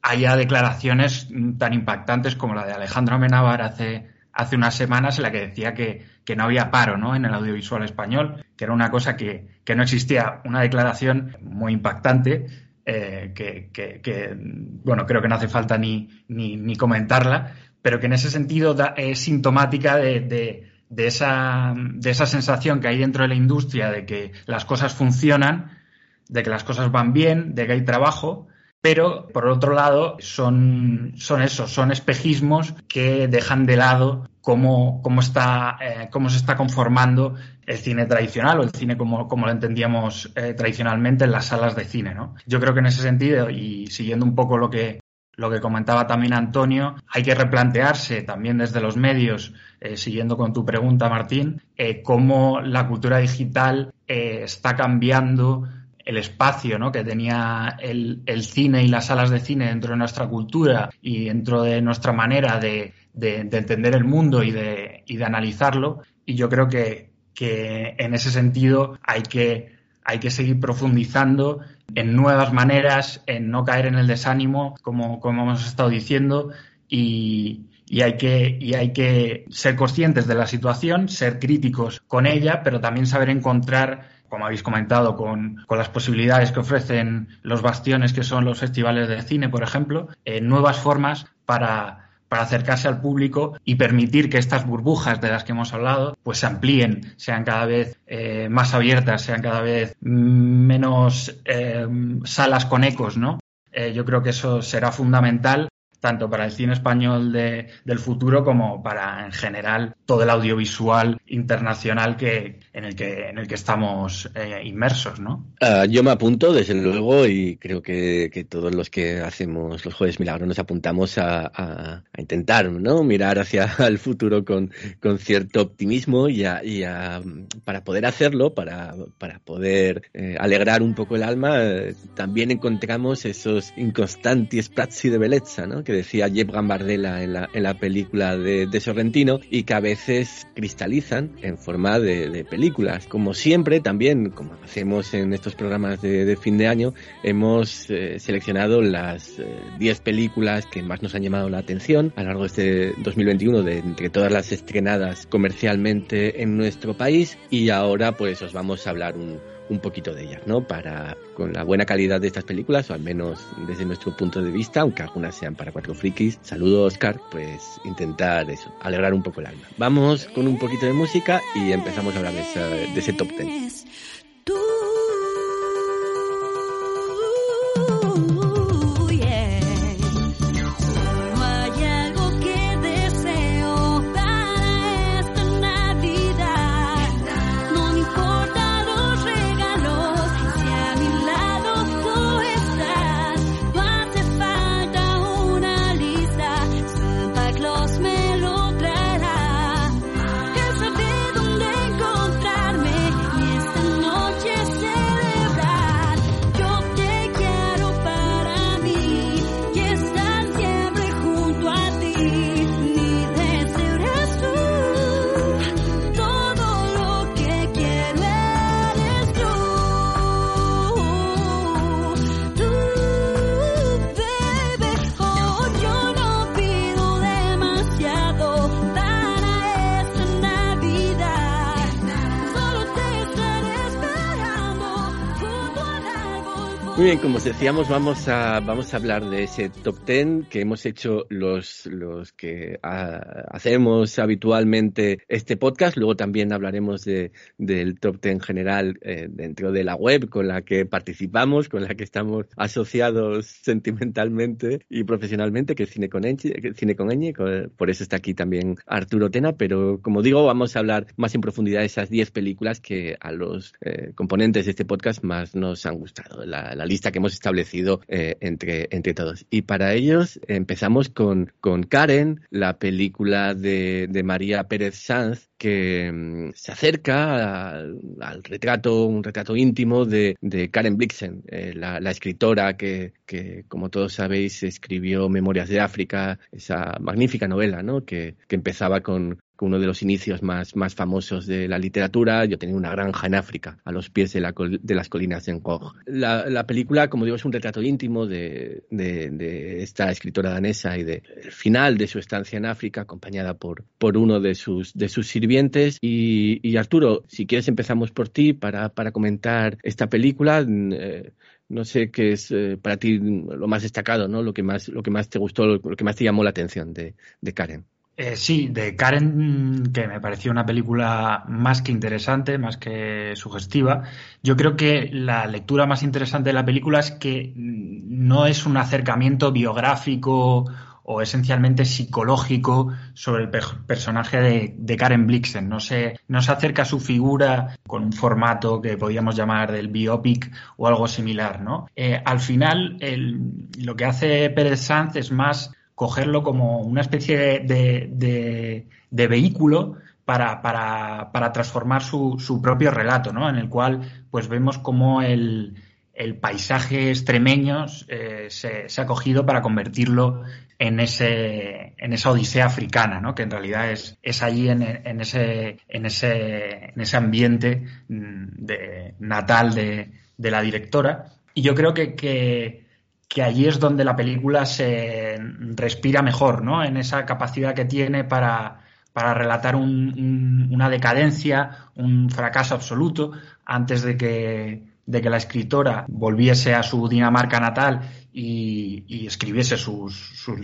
haya declaraciones tan impactantes como la de Alejandro Amenábar hace, unas semanas en la que decía que, no había paro en el audiovisual español, que era una cosa que, no existía. Una declaración muy impactante eh, que, bueno, creo que no hace falta ni, comentarla, pero que en ese sentido es sintomática de, esa, de esa sensación que hay dentro de la industria de que las cosas funcionan, de que las cosas van bien, de que hay trabajo, pero por otro lado son, son esos, son espejismos que dejan de lado cómo, cómo, está, eh, cómo se está conformando el cine tradicional o el cine como, como lo entendíamos eh, tradicionalmente en las salas de cine. ¿no? Yo creo que en ese sentido, y siguiendo un poco lo que, lo que comentaba también Antonio, hay que replantearse también desde los medios, eh, siguiendo con tu pregunta, Martín, cómo la cultura digital está cambiando el espacio ¿no? que tenía el, cine y las salas de cine dentro de nuestra cultura y dentro de nuestra manera de, entender el mundo y de, y de, analizarlo. Y yo creo que, que en ese sentido hay que, hay que seguir profundizando en nuevas maneras, en no caer en el desánimo, como, como hemos estado diciendo, y, y hay, que, y hay que ser conscientes de la situación, ser críticos con ella, pero también saber encontrar como habéis comentado, con, las posibilidades que ofrecen los bastiones que son los festivales de cine, por ejemplo, eh, nuevas formas para, acercarse al público y permitir que estas burbujas de las que hemos hablado pues se amplíen, sean cada vez eh, más abiertas, sean cada vez menos eh, salas con ecos, ¿no? yo creo que eso será fundamental tanto para el cine español de, del futuro como para en general todo el audiovisual internacional que, en, el que, en el que estamos eh, inmersos, ¿no? Ah, yo me apunto, desde luego, y creo que, que, todos los que hacemos los Jueves Milagros nos apuntamos a, a, intentar ¿no? mirar hacia el futuro con, con cierto optimismo y, y para poder hacerlo, para, para poder eh, alegrar un poco el alma, eh, también encontramos esos inconstantes prazzi de belleza, ¿no? que decía Jeff Gambardella en la, en la película de, de, Sorrentino y que a veces cristalizan en forma de, películas. Como siempre, también, como hacemos en estos programas de, fin de año, hemos eh, seleccionado las 10 eh, películas que más nos han llamado la atención a lo largo de este 2021 de entre todas las estrenadas comercialmente en nuestro país y ahora pues os vamos a hablar un un poquito de ellas, ¿no? Para, con la buena calidad de estas películas, o al menos desde nuestro punto de vista, aunque algunas sean para cuatro frikis. Saludos, Oscar, pues intentar eso, alegrar un poco el alma. Vamos con un poquito de música y empezamos a hablar de, de ese top ten. Decíamos, vamos a, vamos a hablar de ese top ten que hemos hecho los, los que hacemos habitualmente este podcast. Luego también hablaremos de, del top ten general eh, dentro de la web con la que participamos, con la que estamos asociados sentimentalmente y profesionalmente, que es Cine con Eñe, Cine con por eso está aquí también Arturo Tena. Pero como digo, vamos a hablar más en profundidad de esas 10 películas que a los eh, componentes de este podcast más nos han gustado. la lista que hemos establecido eh, entre, entre todos. Y para ellos empezamos con, con Karen, la película de, de María Pérez Sanz, que mm, se acerca al retrato, un retrato íntimo de, Karen Blixen, eh, la, escritora que, como todos sabéis, escribió Memorias de África, esa magnífica novela, ¿no? Que empezaba con, uno de los inicios más, más famosos de la literatura. Yo tenía una granja en África, a los pies de, la, de las colinas de Ngog. La, la, película, como digo, es un retrato íntimo de, de, de esta escritora danesa y del final de su estancia en África, acompañada por, por uno de sus, de sus sirvientes. Y, y Arturo, si quieres empezamos por ti para, para comentar esta película. Eh, no sé qué es eh, para ti lo más destacado, ¿no? Lo que más, lo que más te gustó, lo, lo que más te llamó la atención de, de Karen. Eh, sí, de Karen, que me pareció una película más que interesante, más que sugestiva. Yo creo que la lectura más interesante de la película es que no es un acercamiento biográfico o esencialmente psicológico sobre el personaje de, Karen Blixen. No se, no se acerca a su figura con un formato que podríamos llamar del biopic o algo similar, ¿no? Eh, al final, lo que hace Pérez Sanz es más cogerlo como una especie de, vehículo para, para, transformar su, su, propio relato, ¿no? En el cual pues vemos cómo el, paisaje extremeño eh, se, ha cogido para convertirlo en ese en esa odisea africana, ¿no? Que en realidad es, es allí en, ese en ese en ese ambiente mm, de, natal de, de la directora. Y yo creo que, que que allí es donde la película se respira mejor, ¿no? En esa capacidad que tiene para, para relatar una decadencia, un fracaso absoluto, antes de que, de que la escritora volviese a su Dinamarca natal y, escribiese sus,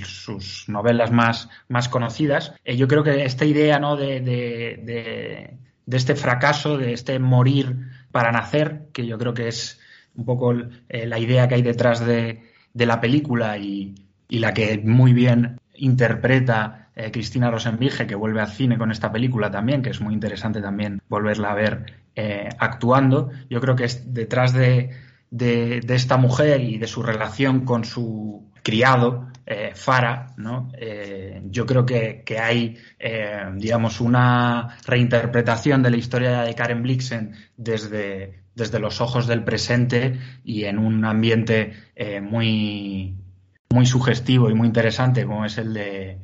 sus, novelas más, más conocidas. Eh, yo creo que esta idea ¿no? de, de, de, este fracaso, de este morir para nacer, que yo creo que es un poco eh, la idea que hay detrás de, de la película y, la que muy bien interpreta eh, Cristina Rosenbige, que vuelve al cine con esta película también, que es muy interesante también volverla a ver eh, actuando. Yo creo que es detrás de, de, esta mujer y de su relación con su criado, eh, Farah, ¿no? yo creo que, que hay, digamos, una reinterpretación de la historia de Karen Blixen desde, desde los ojos del presente y en un ambiente eh, muy, muy sugestivo y muy interesante como es el de,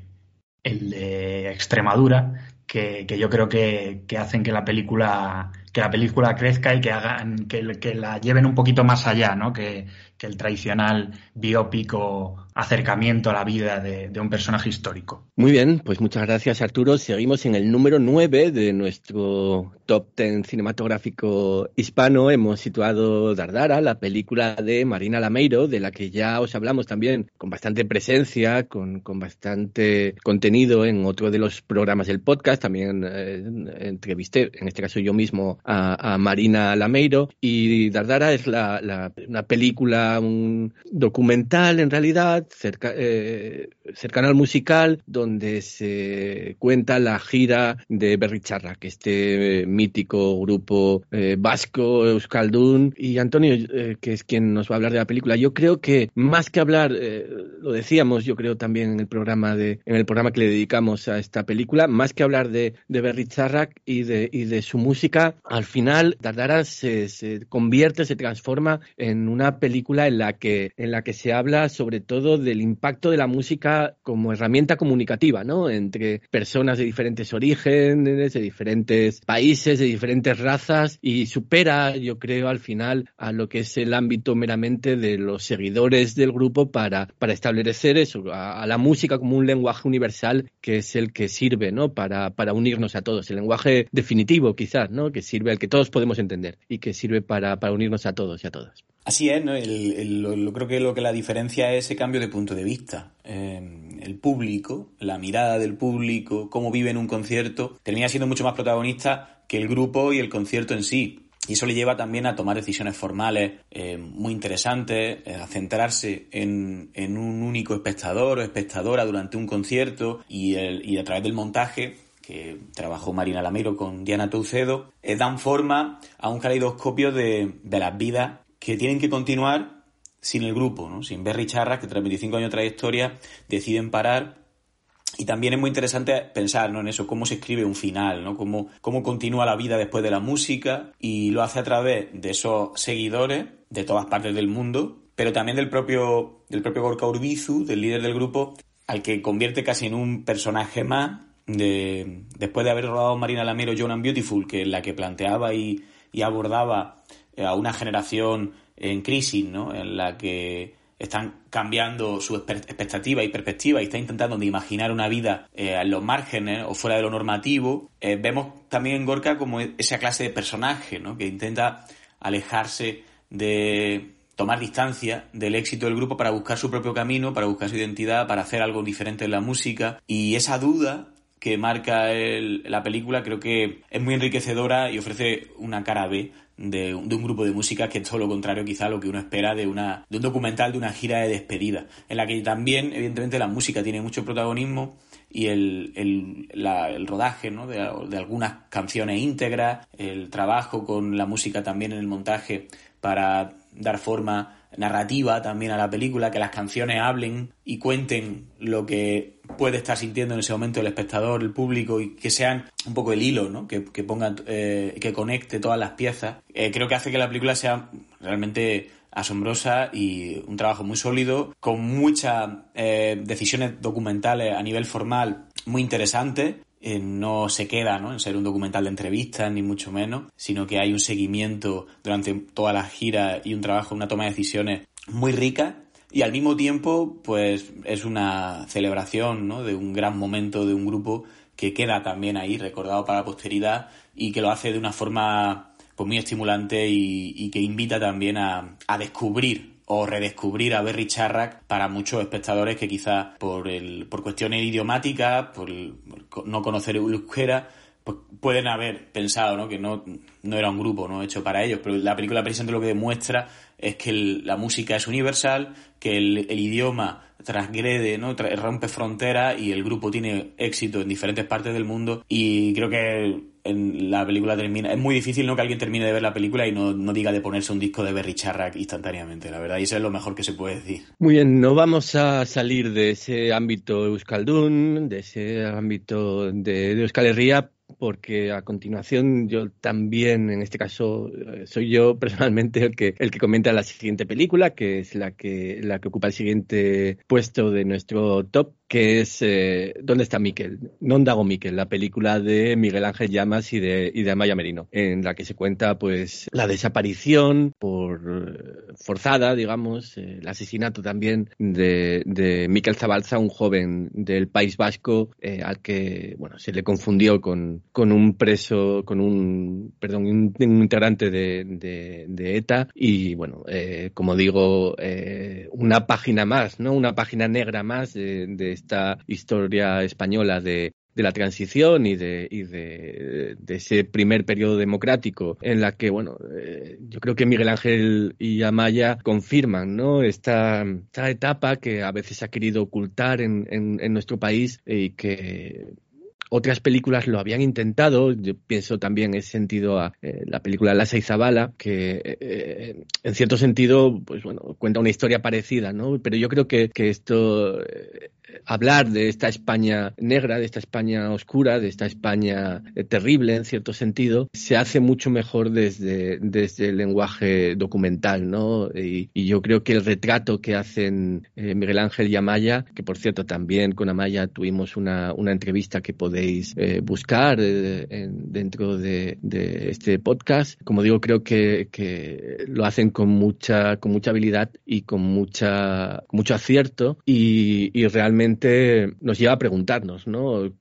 el de Extremadura, que, yo creo que, que, hacen que la película que la película crezca y que hagan que, que la lleven un poquito más allá, ¿no? Que, que el tradicional biópico acercamiento a la vida de, un personaje histórico. Muy bien, pues muchas gracias Arturo. Seguimos en el número 9 de nuestro top 10 cinematográfico hispano. Hemos situado Dardara, la película de Marina Lameiro, de la que ya os hablamos también con bastante presencia, con, con bastante contenido en otro de los programas del podcast. También eh, entrevisté, en este caso yo mismo, a, Marina Lameiro. Y Dardara es la, una película, un documental en realidad, cerca, eh, cercano al musical, donde se cuenta la gira de Berry que este mítico grupo eh, vasco, Euskaldun, y Antonio, eh, que es quien nos va a hablar de la película. Yo creo que más que hablar, lo decíamos, yo creo también en el programa de, en el programa que le dedicamos a esta película, más que hablar de, de Berry y de, y de su música, al final Dardara se, se convierte, se transforma en una película en la que, en la que se habla sobre todo del impacto de la música como herramienta comunicativa, ¿no? Entre personas de diferentes orígenes, de diferentes países, de diferentes razas y supera, yo creo, al final a lo que es el ámbito meramente de los seguidores del grupo para, para establecer eso, a, la música como un lenguaje universal que es el que sirve, ¿no? Para, para unirnos a todos, el lenguaje definitivo quizás, ¿no? Que sirve al que todos podemos entender y que sirve para, para unirnos a todos y a todas. Así es, ¿no? El, creo que lo que la diferencia es ese cambio de punto de vista. Eh, el público, la mirada del público, cómo vive en un concierto, termina siendo mucho más protagonista que el grupo y el concierto en sí. Y eso le lleva también a tomar decisiones formales eh, muy interesantes, eh, a centrarse en, un único espectador o espectadora durante un concierto y, a través del montaje que trabajó Marina Lamero con Diana Toucedo, dan forma a un caleidoscopio de, de las vidas que tienen que continuar sin el grupo, ¿no? sin Berry Charras, que tras 25 años de trayectoria deciden parar. Y también es muy interesante pensar en eso, cómo se escribe un final, ¿no? cómo, cómo continúa la vida después de la música, y lo hace a través de esos seguidores de todas partes del mundo, pero también del propio, del propio Gorka Urbizu, del líder del grupo, al que convierte casi en un personaje más de, después de haber rodado Marina Lamero John and Beautiful, que es la que planteaba y, y abordaba a una generación en crisis, ¿no? En la que están cambiando su expectativa y perspectiva y están intentando imaginar una vida eh, en los márgenes o fuera de lo normativo, eh, vemos también en Gorka como esa clase de personaje, ¿no? Que intenta alejarse de tomar distancia del éxito del grupo para buscar su propio camino, para buscar su identidad, para hacer algo diferente en la música y esa duda que marca la película creo que es muy enriquecedora y ofrece una cara B de, un grupo de música que es todo lo contrario quizá a lo que uno espera de, una, de un documental, de una gira de despedida, en la que también evidentemente la música tiene mucho protagonismo y el, el, rodaje ¿no? de, de, algunas canciones íntegras, el trabajo con la música también en el montaje para dar forma narrativa también a la película, que las canciones hablen y cuenten lo que puede estar sintiendo en ese momento el espectador, el público y que sean un poco el hilo, ¿no? Que, que eh, que conecte todas las piezas. Eh, creo que hace que la película sea realmente asombrosa y un trabajo muy sólido, con muchas eh, decisiones documentales a nivel formal muy interesantes eh, no se queda ¿no? en ser un documental de entrevistas, ni mucho menos, sino que hay un seguimiento durante toda la gira y un trabajo, una toma de decisiones muy rica y al mismo tiempo pues es una celebración ¿no? de un gran momento de un grupo que queda también ahí recordado para la posteridad y que lo hace de una forma pues muy estimulante y, que invita también a, a descubrir o redescubrir a Berry Charrack para muchos espectadores que quizás por, el, por cuestiones idiomáticas, por, no conocer euskera, pues pueden haber pensado ¿no? que no, no era un grupo no hecho para ellos, pero la película precisamente lo que demuestra es que la música es universal, que el, el idioma transgrede, ¿no? rompe fronteras y el grupo tiene éxito en diferentes partes del mundo y creo que en la película termina. Es muy difícil ¿no? que alguien termine de ver la película y no, no diga de ponerse un disco de Berry Charrack instantáneamente, la verdad, y eso es lo mejor que se puede decir. Muy bien, no vamos a salir de ese ámbito euskaldun, de ese ámbito de, de Euskal Herria, porque a continuación yo también, en este caso, eh, soy yo personalmente el que, el que comenta la siguiente película, que es la que, la que ocupa el siguiente puesto de nuestro top, que es eh, ¿Dónde está Miquel? Non dago Miquel, la película de Miguel Ángel Llamas y de, y de Amaya Merino, en la que se cuenta pues la desaparición por eh, forzada, digamos, el asesinato también de, de Miquel Zabalza, un joven del País Vasco al que bueno se le confundió con con, un preso, con un, perdón, un, integrante de, de, ETA y bueno, eh, como digo, eh, una página más, ¿no? Una página negra más de, de esta historia española de, de la transición y de, y de, ese primer periodo democrático en la que, bueno, eh, yo creo que Miguel Ángel y Amaya confirman, ¿no? Esta, esta etapa que a veces ha querido ocultar en, en, nuestro país y que otras películas lo habían intentado, yo pienso también en ese sentido a eh, la película La Seizabala, que eh, en cierto sentido, pues bueno, cuenta una historia parecida, ¿no? Pero yo creo que, que esto hablar de esta España negra, de esta España oscura, de esta España eh, terrible en cierto sentido, se hace mucho mejor desde, desde el lenguaje documental, ¿no? Y, yo creo que el retrato que hacen eh, Miguel Ángel y Amaya, que por cierto también con Amaya tuvimos una, una entrevista que podéis eh, buscar dentro de, de, este podcast, como digo, creo que, que, lo hacen con mucha, con mucha habilidad y con mucha, mucho acierto y, y realmente nos lleva a preguntarnos, ¿no?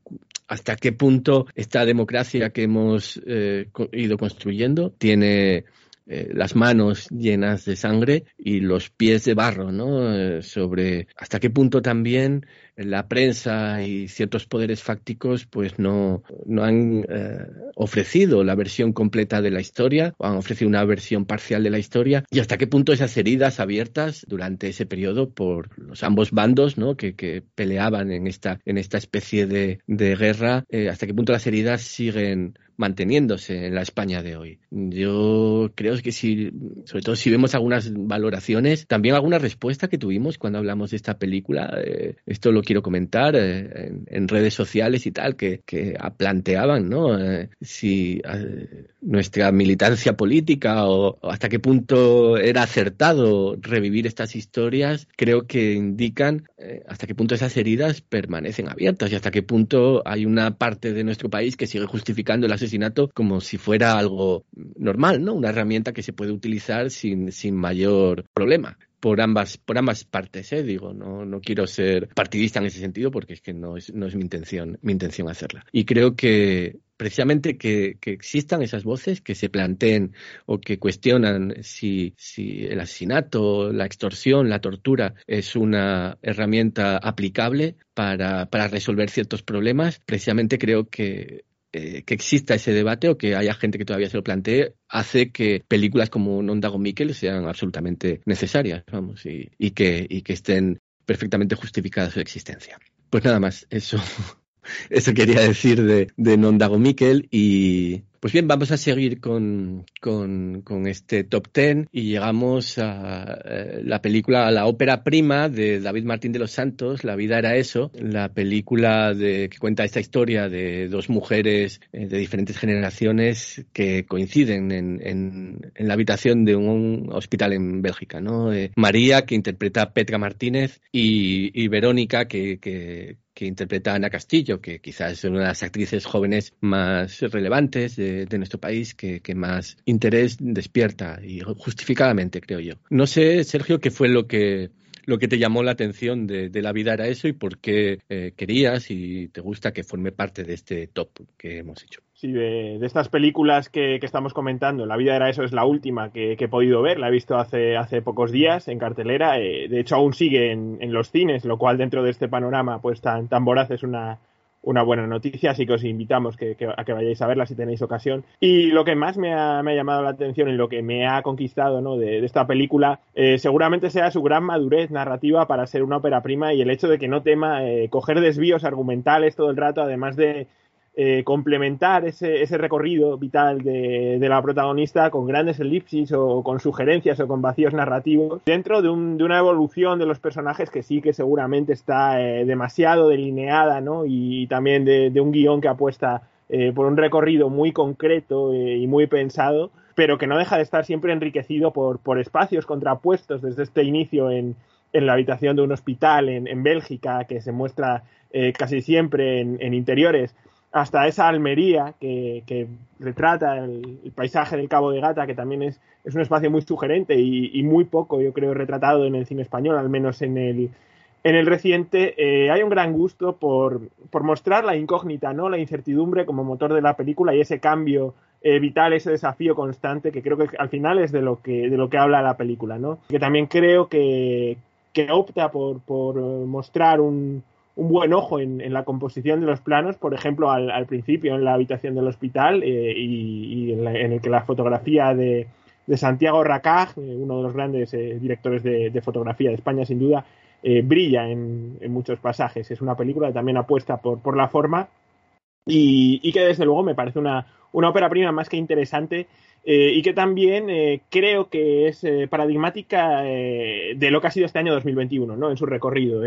¿Hasta qué punto esta democracia que hemos eh, ido construyendo tiene eh, las manos llenas de sangre y los pies de barro, ¿no? Eh, sobre hasta qué punto también la prensa y ciertos poderes fácticos pues no, no han eh, ofrecido la versión completa de la historia o han ofrecido una versión parcial de la historia y hasta qué punto esas heridas abiertas durante ese periodo por los ambos bandos ¿no? que, que peleaban en esta, en esta especie de, de guerra, hasta qué punto las heridas siguen manteniéndose en la España de hoy. Yo creo que si, sobre todo si vemos algunas valoraciones, también alguna respuesta que tuvimos cuando hablamos de esta película, eh, esto lo quiero comentar eh, en, redes sociales y tal, que, que planteaban, ¿no? Eh, si nuestra militancia política o, hasta qué punto era acertado revivir estas historias, creo que indican hasta qué punto esas heridas permanecen abiertas y hasta qué punto hay una parte de nuestro país que sigue justificando las asesinato como si fuera algo normal, ¿no? Una herramienta que se puede utilizar sin, sin mayor problema por ambas, por ambas partes, ¿eh? digo, no, no quiero ser partidista en ese sentido porque es que no es, no es mi intención, mi intención hacerla. Y creo que precisamente que, que, existan esas voces que se planteen o que cuestionan si, si el asesinato, la extorsión, la tortura es una herramienta aplicable para, para resolver ciertos problemas, precisamente creo que que exista ese debate o que haya gente que todavía se lo plantee hace que películas como Nondago Mikkel sean absolutamente necesarias, vamos, y que estén perfectamente justificadas su existencia. Pues nada más, eso, eso quería decir de, de Nondago Mikkel y, pues bien, vamos a seguir con, con, este top ten y llegamos a eh, la película, a la ópera prima de David Martín de los Santos, La vida era eso, la película de, que cuenta esta historia de dos mujeres eh, de diferentes generaciones que coinciden en, en, en, la habitación de un hospital en Bélgica. ¿no? Eh, María, que interpreta a Petra Martínez, y, y Verónica, que, que, que interpreta a Ana Castillo, que quizás es una de las actrices jóvenes más relevantes de, nuestro país, que, más interés despierta y justificadamente, creo yo. No sé, Sergio, qué fue lo que lo que te llamó la atención de, la vida era eso y por qué eh, querías y te gusta que forme parte de este top que hemos hecho. Sí, de, estas películas que, estamos comentando, La vida era eso es la última que, he podido ver, la he visto hace, hace pocos días en cartelera, eh, de hecho aún sigue en, los cines, lo cual dentro de este panorama pues tan, tan voraz es una, una buena noticia, así que os invitamos que, a que vayáis a verla si tenéis ocasión. Y lo que más me ha, llamado la atención y lo que me ha conquistado ¿no? de, esta película eh, seguramente sea su gran madurez narrativa para ser una ópera prima y el hecho de que no tema eh, coger desvíos argumentales todo el rato, además de eh, complementar ese, ese, recorrido vital de, de, la protagonista con grandes elipsis o con sugerencias o con vacíos narrativos dentro de, un, de una evolución de los personajes que sí que seguramente está eh, demasiado delineada ¿no? y, también de, un guion que apuesta eh, por un recorrido muy concreto y muy pensado pero que no deja de estar siempre enriquecido por, por espacios contrapuestos desde este inicio en, en la habitación de un hospital en, en Bélgica que se muestra casi siempre en interiores hasta esa Almería que, retrata el, paisaje del Cabo de Gata, que también es, es un espacio muy sugerente y, muy poco, yo creo, retratado en el cine español, al menos en el, en el reciente. Eh, hay un gran gusto por, por, mostrar la incógnita, ¿no? la incertidumbre como motor de la película y ese cambio eh, vital, ese desafío constante que creo que al final es de lo que, de lo que habla la película. ¿no? Que también creo que, que opta por, por mostrar un un buen ojo en, la composición de los planos, por ejemplo, al, principio en la habitación del hospital eh, y, en, el que la fotografía de, Santiago Racaj, eh, uno de los grandes eh, directores de, fotografía de España, sin duda, brilla en, muchos pasajes. Es una película que también apuesta por, por la forma y, que desde luego me parece una, una ópera prima más que interesante y que también creo que es paradigmática de lo que ha sido este año 2021, ¿no? En su recorrido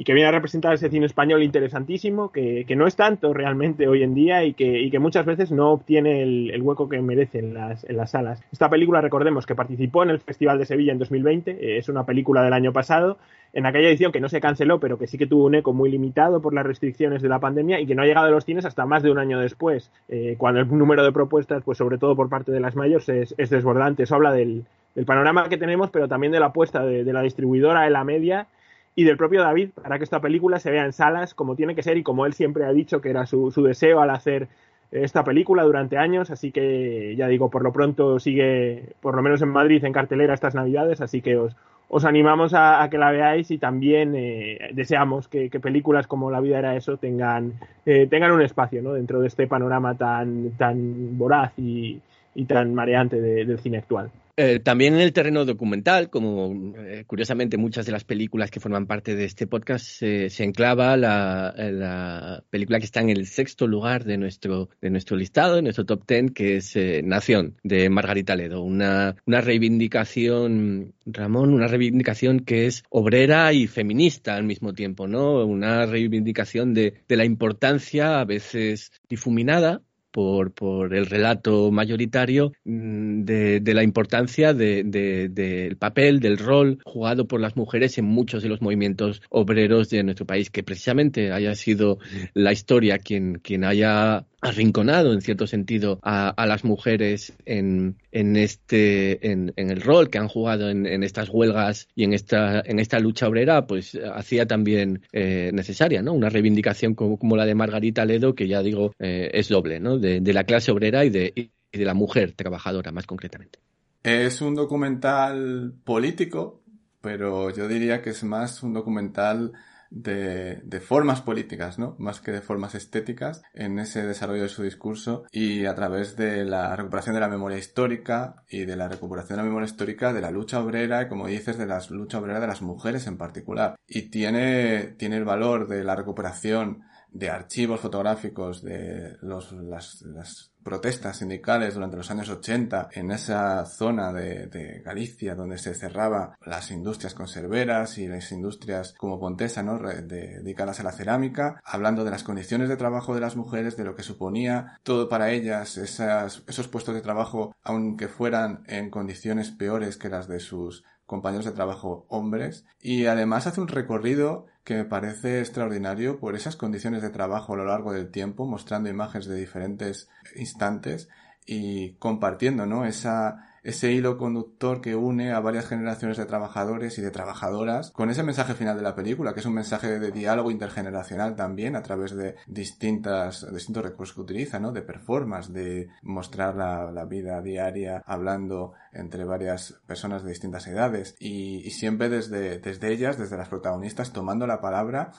y que viene a representar ese cine español interesantísimo, que, no es tanto realmente hoy en día y que, y que muchas veces no obtiene el, hueco que merece en las, en las, salas. Esta película, recordemos, que participó en el Festival de Sevilla en 2020, eh, es una película del año pasado, en aquella edición que no se canceló, pero que sí que tuvo un eco muy limitado por las restricciones de la pandemia y que no ha llegado a los cines hasta más de un año después, eh, cuando el número de propuestas, pues sobre todo por parte de las mayores, es, desbordante. Eso habla del, panorama que tenemos, pero también de la apuesta de, de la distribuidora en la media y del propio David para que esta película se vea en salas como tiene que ser y como él siempre ha dicho que era su, deseo al hacer esta película durante años, así que ya digo, por lo pronto sigue, por lo menos en Madrid, en cartelera estas navidades, así que os, os animamos a, que la veáis y también eh, deseamos que, películas como La vida era eso tengan, eh, tengan un espacio ¿no? dentro de este panorama tan, tan voraz y, tan mareante del cine actual. Eh, también en el terreno documental, como eh, curiosamente muchas de las películas que forman parte de este podcast, se enclava la, película que está en el sexto lugar de nuestro, de nuestro listado, de nuestro top ten, que es eh, Nación, de Margarita Ledo. Una, una reivindicación, Ramón, una reivindicación que es obrera y feminista al mismo tiempo, ¿no? Una reivindicación de, de la importancia, a veces difuminada, por, por el relato mayoritario mm, de, la importancia del de, papel, del rol jugado por las mujeres en muchos de los movimientos obreros de nuestro país, que precisamente haya sido la historia quien, quien haya arrinconado en cierto sentido a, las mujeres en, en este en, el rol que han jugado en, estas huelgas y en esta en esta lucha obrera pues hacía también eh, necesaria no una reivindicación como, la de Margarita Ledo que ya digo eh, es doble no de, la clase obrera y de, y de la mujer trabajadora más concretamente. Es un documental político pero yo diría que es más un documental de, de, formas políticas, ¿no? Más que de formas estéticas en ese desarrollo de su discurso y a través de la recuperación de la memoria histórica y de la recuperación de la memoria histórica de la lucha obrera y, como dices, de la lucha obrera de las mujeres en particular. Y tiene, tiene el valor de la recuperación de archivos fotográficos de los, las, las protestas sindicales durante los años 80 en esa zona de, Galicia donde se cerraba las industrias conserveras y las industrias como Pontesa, ¿no? dedicadas a la cerámica, hablando de las condiciones de trabajo de las mujeres, de lo que suponía todo para ellas, esos puestos de trabajo, aunque fueran en condiciones peores que las de sus compañeros de trabajo hombres y además hace un recorrido que me parece extraordinario por esas condiciones de trabajo a lo largo del tiempo, mostrando imágenes de diferentes instantes y compartiendo, ¿no? Esa, ese hilo conductor que une a varias generaciones de trabajadores y de trabajadoras con ese mensaje final de la película, que es un mensaje de diálogo intergeneracional también a través de distintas, distintos recursos que utiliza, ¿no? De performance, de mostrar la, la vida diaria hablando entre varias personas de distintas edades y, siempre desde, desde ellas, desde las protagonistas, tomando la palabra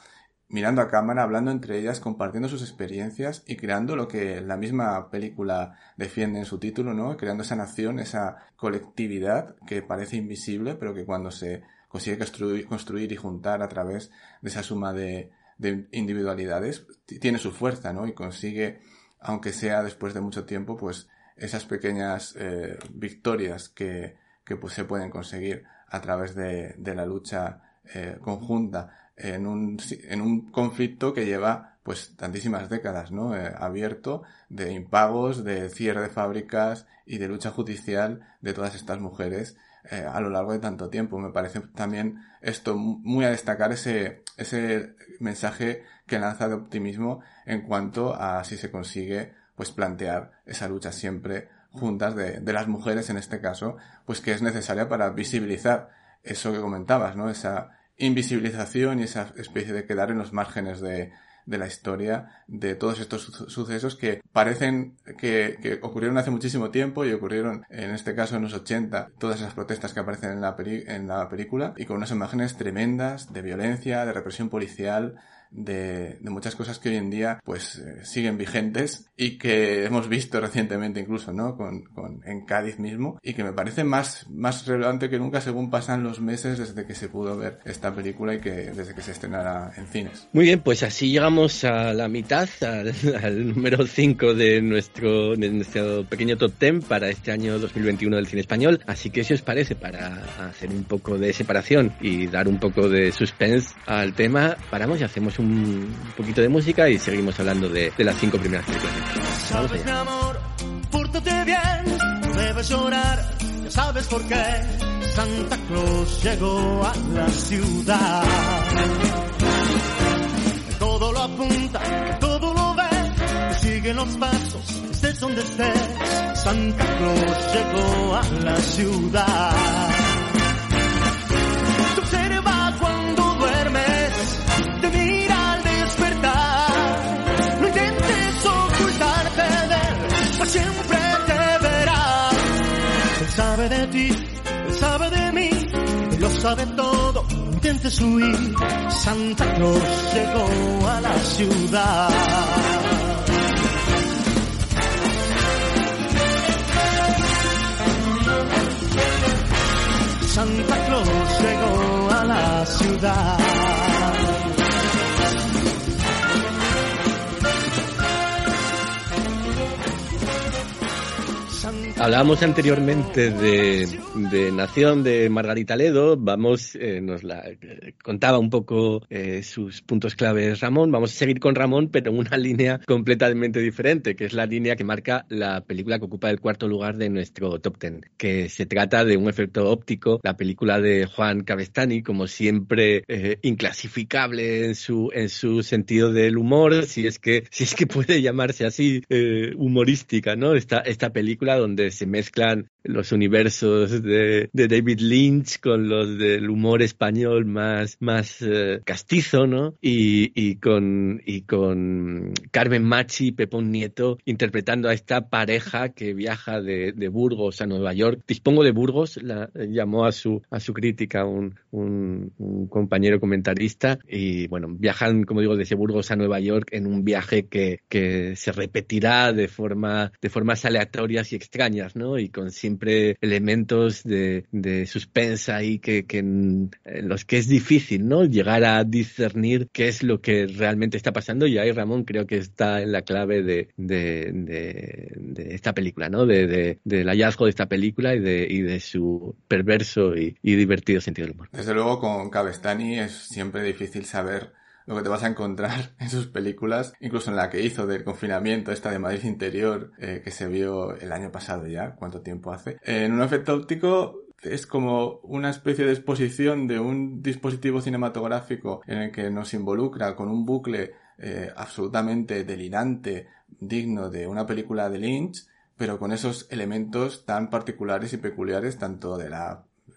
mirando a cámara, hablando entre ellas, compartiendo sus experiencias y creando lo que la misma película defiende en su título, ¿no? Creando esa nación, esa colectividad que parece invisible, pero que cuando se consigue construir, construir y juntar a través de esa suma de, de individualidades, tiene su fuerza, ¿no? Y consigue, aunque sea después de mucho tiempo, pues esas pequeñas eh, victorias que, que pues, se pueden conseguir a través de, de la lucha eh, conjunta en un, en un conflicto que lleva pues tantísimas décadas, ¿no? Eh, abierto de impagos, de cierre de fábricas y de lucha judicial de todas estas mujeres eh, a lo largo de tanto tiempo. Me parece también esto muy a destacar ese, ese mensaje que lanza de optimismo en cuanto a si se consigue pues plantear esa lucha siempre juntas de, de las mujeres en este caso, pues que es necesaria para visibilizar eso que comentabas, ¿no? Esa, invisibilización y esa especie de quedar en los márgenes de, de la historia de todos estos sucesos que parecen que, que, ocurrieron hace muchísimo tiempo y ocurrieron en este caso en los 80 todas esas protestas que aparecen en la, en la película y con unas imágenes tremendas de violencia, de represión policial, de, de, muchas cosas que hoy en día pues eh, siguen vigentes y que hemos visto recientemente incluso, ¿no? Con, con, en Cádiz mismo y que me parece más, más relevante que nunca según pasan los meses desde que se pudo ver esta película y que desde que se estrenara en cines. Muy bien, pues así llegamos a la mitad, al, número 5 de nuestro, de nuestro pequeño top 10 para este año 2021 del cine español. Así que si os parece, para hacer un poco de separación y dar un poco de suspense al tema, paramos y hacemos un poquito de música y seguimos hablando de, de las cinco primeras películas. Sabes, mi amor, pórtate bien, no debes llorar, ya sabes por qué. Santa Claus llegó a la ciudad. Todo lo apunta, todo lo ve, sigue los pasos, estés donde estés. Santa Claus llegó a la ciudad. Él sabe de mí, lo sabe todo, intentes huir. Santa Claus llegó a la ciudad. Santa Claus llegó a la ciudad. Hablábamos anteriormente de, de Nación de Margarita Ledo, vamos, eh, nos la eh, contaba un poco eh, sus puntos claves Ramón, vamos a seguir con Ramón, pero en una línea completamente diferente, que es la línea que marca la película que ocupa el cuarto lugar de nuestro top ten, que se trata de un efecto óptico, la película de Juan Cabestani, como siempre eh, inclasificable en su, en su sentido del humor, si es que, si es que puede llamarse así, humorística, ¿no? Esta, esta película donde se mezclan los universos de, de David Lynch con los del humor español más, más eh, castizo, ¿no? Y, y, con, y con Carmen Machi y Pepón Nieto interpretando a esta pareja que viaja de, de Burgos a Nueva York. Dispongo de Burgos, la, llamó a su, a su crítica un, un, un compañero comentarista y bueno, viajan, como digo, desde Burgos a Nueva York en un viaje que, que se repetirá de forma, de formas aleatorias y extrañas, Y con siempre elementos de, de suspensa ahí que, que en, los que es difícil, ¿no? Llegar a discernir qué es lo que realmente está pasando y ahí Ramón creo que está en la clave de, de, esta película, ¿no? De, de, del hallazgo de esta película y de, y de su perverso y, y divertido sentido del humor. Desde luego con Cabestani es siempre difícil saber lo que te vas a encontrar en sus películas, incluso en la que hizo del confinamiento, esta de Madrid Interior, eh, que se vio el año pasado ya, cuánto tiempo hace. En un efecto óptico es como una especie de exposición de un dispositivo cinematográfico en el que nos involucra con un bucle eh, absolutamente delirante, digno de una película de Lynch, pero con esos elementos tan particulares y peculiares, tanto eh,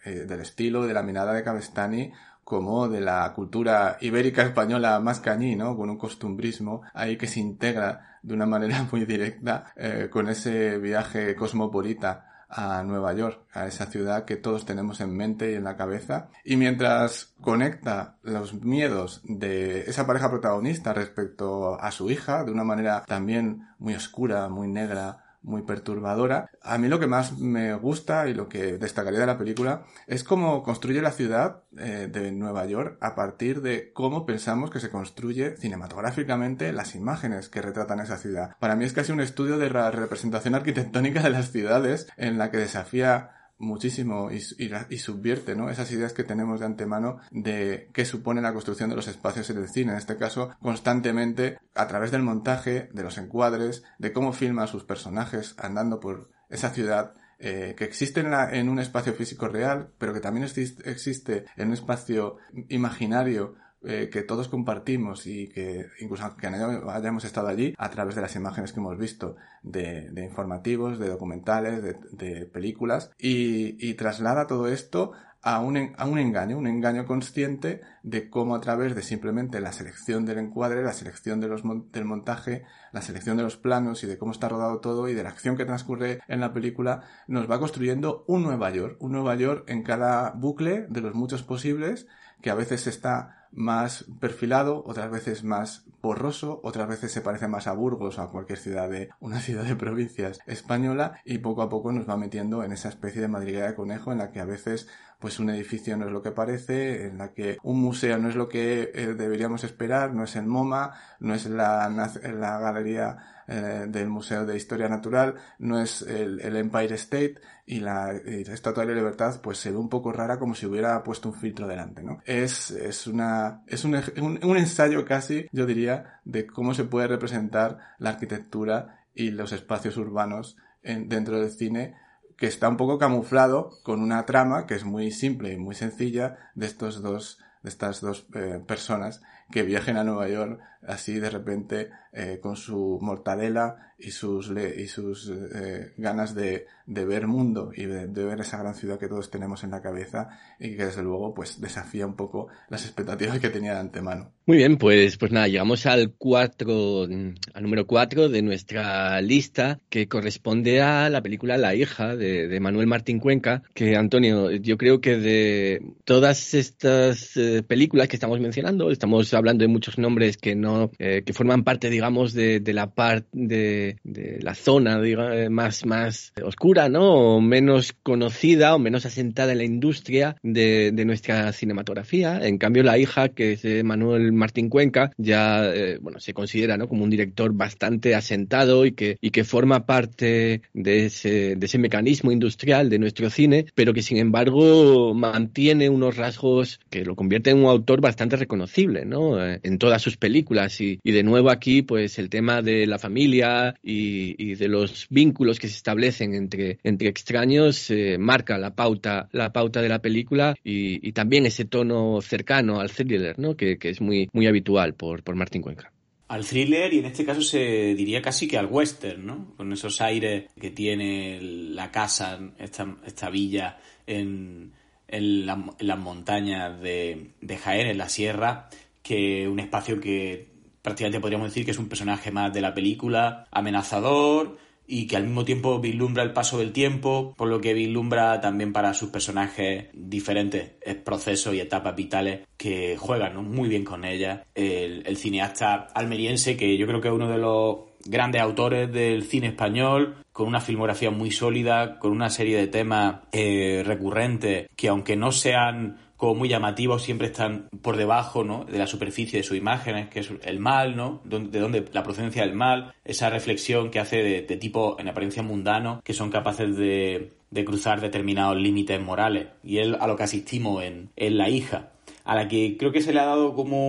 del estilo, de la mirada de Cabestani, como de la cultura ibérica española más cañí, ¿no? Con un costumbrismo ahí que se integra de una manera muy directa eh, con ese viaje cosmopolita a Nueva York, a esa ciudad que todos tenemos en mente y en la cabeza. Y mientras conecta los miedos de esa pareja protagonista respecto a su hija de una manera también muy oscura, muy negra, muy perturbadora. A mí lo que más me gusta y lo que destacaría de la película es cómo construye la ciudad eh, de Nueva York a partir de cómo pensamos que se construye cinematográficamente las imágenes que retratan esa ciudad. Para mí es casi un estudio de la representación arquitectónica de las ciudades en la que desafía muchísimo y, subvierte ¿no? esas ideas que tenemos de antemano de qué supone la construcción de los espacios en el cine. En este caso, constantemente, a través del montaje, de los encuadres, de cómo filma sus personajes andando por esa ciudad, eh, que existe en, un espacio físico real, pero que también existe en un espacio imaginario eh, que todos compartimos y que incluso que hayamos estado allí a través de las imágenes que hemos visto de, informativos, de documentales, de, de películas y, y, traslada todo esto a un, a un engaño, un engaño consciente de cómo a través de simplemente la selección del encuadre, la selección de los, del montaje, la selección de los planos y de cómo está rodado todo y de la acción que transcurre en la película, nos va construyendo un Nueva York, un Nueva York en cada bucle de los muchos posibles que a veces está más perfilado, otras veces más borroso, otras veces se parece más a Burgos o a cualquier ciudad de una ciudad de provincias española y poco a poco nos va metiendo en esa especie de madriguera de conejo en la que a veces pues un edificio no es lo que parece, en la que un museo no es lo que eh, deberíamos esperar, no es el MoMA, no es la, la galería eh, del Museo de Historia Natural, no es el, Empire State y la, Estatua de la Libertad pues se ve un poco rara como si hubiera puesto un filtro delante, ¿no? Es, es una, es un, un, ensayo casi, yo diría, de cómo se puede representar la arquitectura y los espacios urbanos en, dentro del cine que está un poco camuflado con una trama que es muy simple y muy sencilla de estos dos de estas dos eh, personas que viajen a Nueva York así de repente eh, con su mortadela y sus, y sus eh, ganas de, de, ver mundo y de, ver esa gran ciudad que todos tenemos en la cabeza y que desde luego pues desafía un poco las expectativas que tenía de antemano. Muy bien, pues, pues nada, llegamos al cuatro, al número 4 de nuestra lista que corresponde a la película La hija de, de, Manuel Martín Cuenca, que Antonio, yo creo que de todas estas eh, películas que estamos mencionando, estamos hablando de muchos nombres que no eh, que forman parte, digamos, de, la parte de, la zona digamos, más, más oscura, ¿no? O menos conocida o menos asentada en la industria de, nuestra cinematografía. En cambio, la hija, que es Manuel Martín Cuenca, ya, eh, bueno, se considera, ¿no? Como un director bastante asentado y que, y que forma parte de ese, de ese mecanismo industrial de nuestro cine, pero que sin embargo mantiene unos rasgos que lo convierte en un autor bastante reconocible, ¿no? Eh, en todas sus películas y, de nuevo aquí, pues el tema de la familia y, de los vínculos que se establecen entre, entre extraños eh, marca la pauta, la pauta de la película y, también ese tono cercano al thriller, ¿no? Que, es muy, muy habitual por, por Martín Cuenca al thriller y en este caso se diría casi que al western, ¿no? Con esos aires que tiene la casa, esta, esta villa en, en, las montañas de, de Jaén, en la sierra, que un espacio que prácticamente podríamos decir que es un personaje más de la película, amenazador y que al mismo tiempo vislumbra el paso del tiempo, por lo que vislumbra también para sus personajes diferentes procesos y etapas vitales que juegan muy bien con ella. El, cineasta almeriense, que yo creo que es uno de los grandes autores del cine español, con una filmografía muy sólida, con una serie de temas eh, recurrentes que aunque no sean como muy llamativos, siempre están por debajo ¿no? de la superficie de sus imágenes, que es el mal, ¿no? de dónde la procedencia del mal, esa reflexión que hace de, tipo en apariencia mundano, que son capaces de, cruzar determinados límites morales. Y es a lo que asistimos en, La hija, a la que creo que se le ha dado como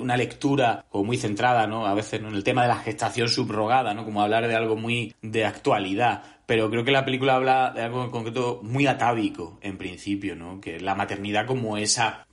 una lectura muy centrada, ¿no? A veces en el tema de la gestación subrogada, ¿no? Como hablar de algo muy de actualidad pero creo que la película habla de algo en concreto muy atávico en principio, ¿no? Que la maternidad como esa,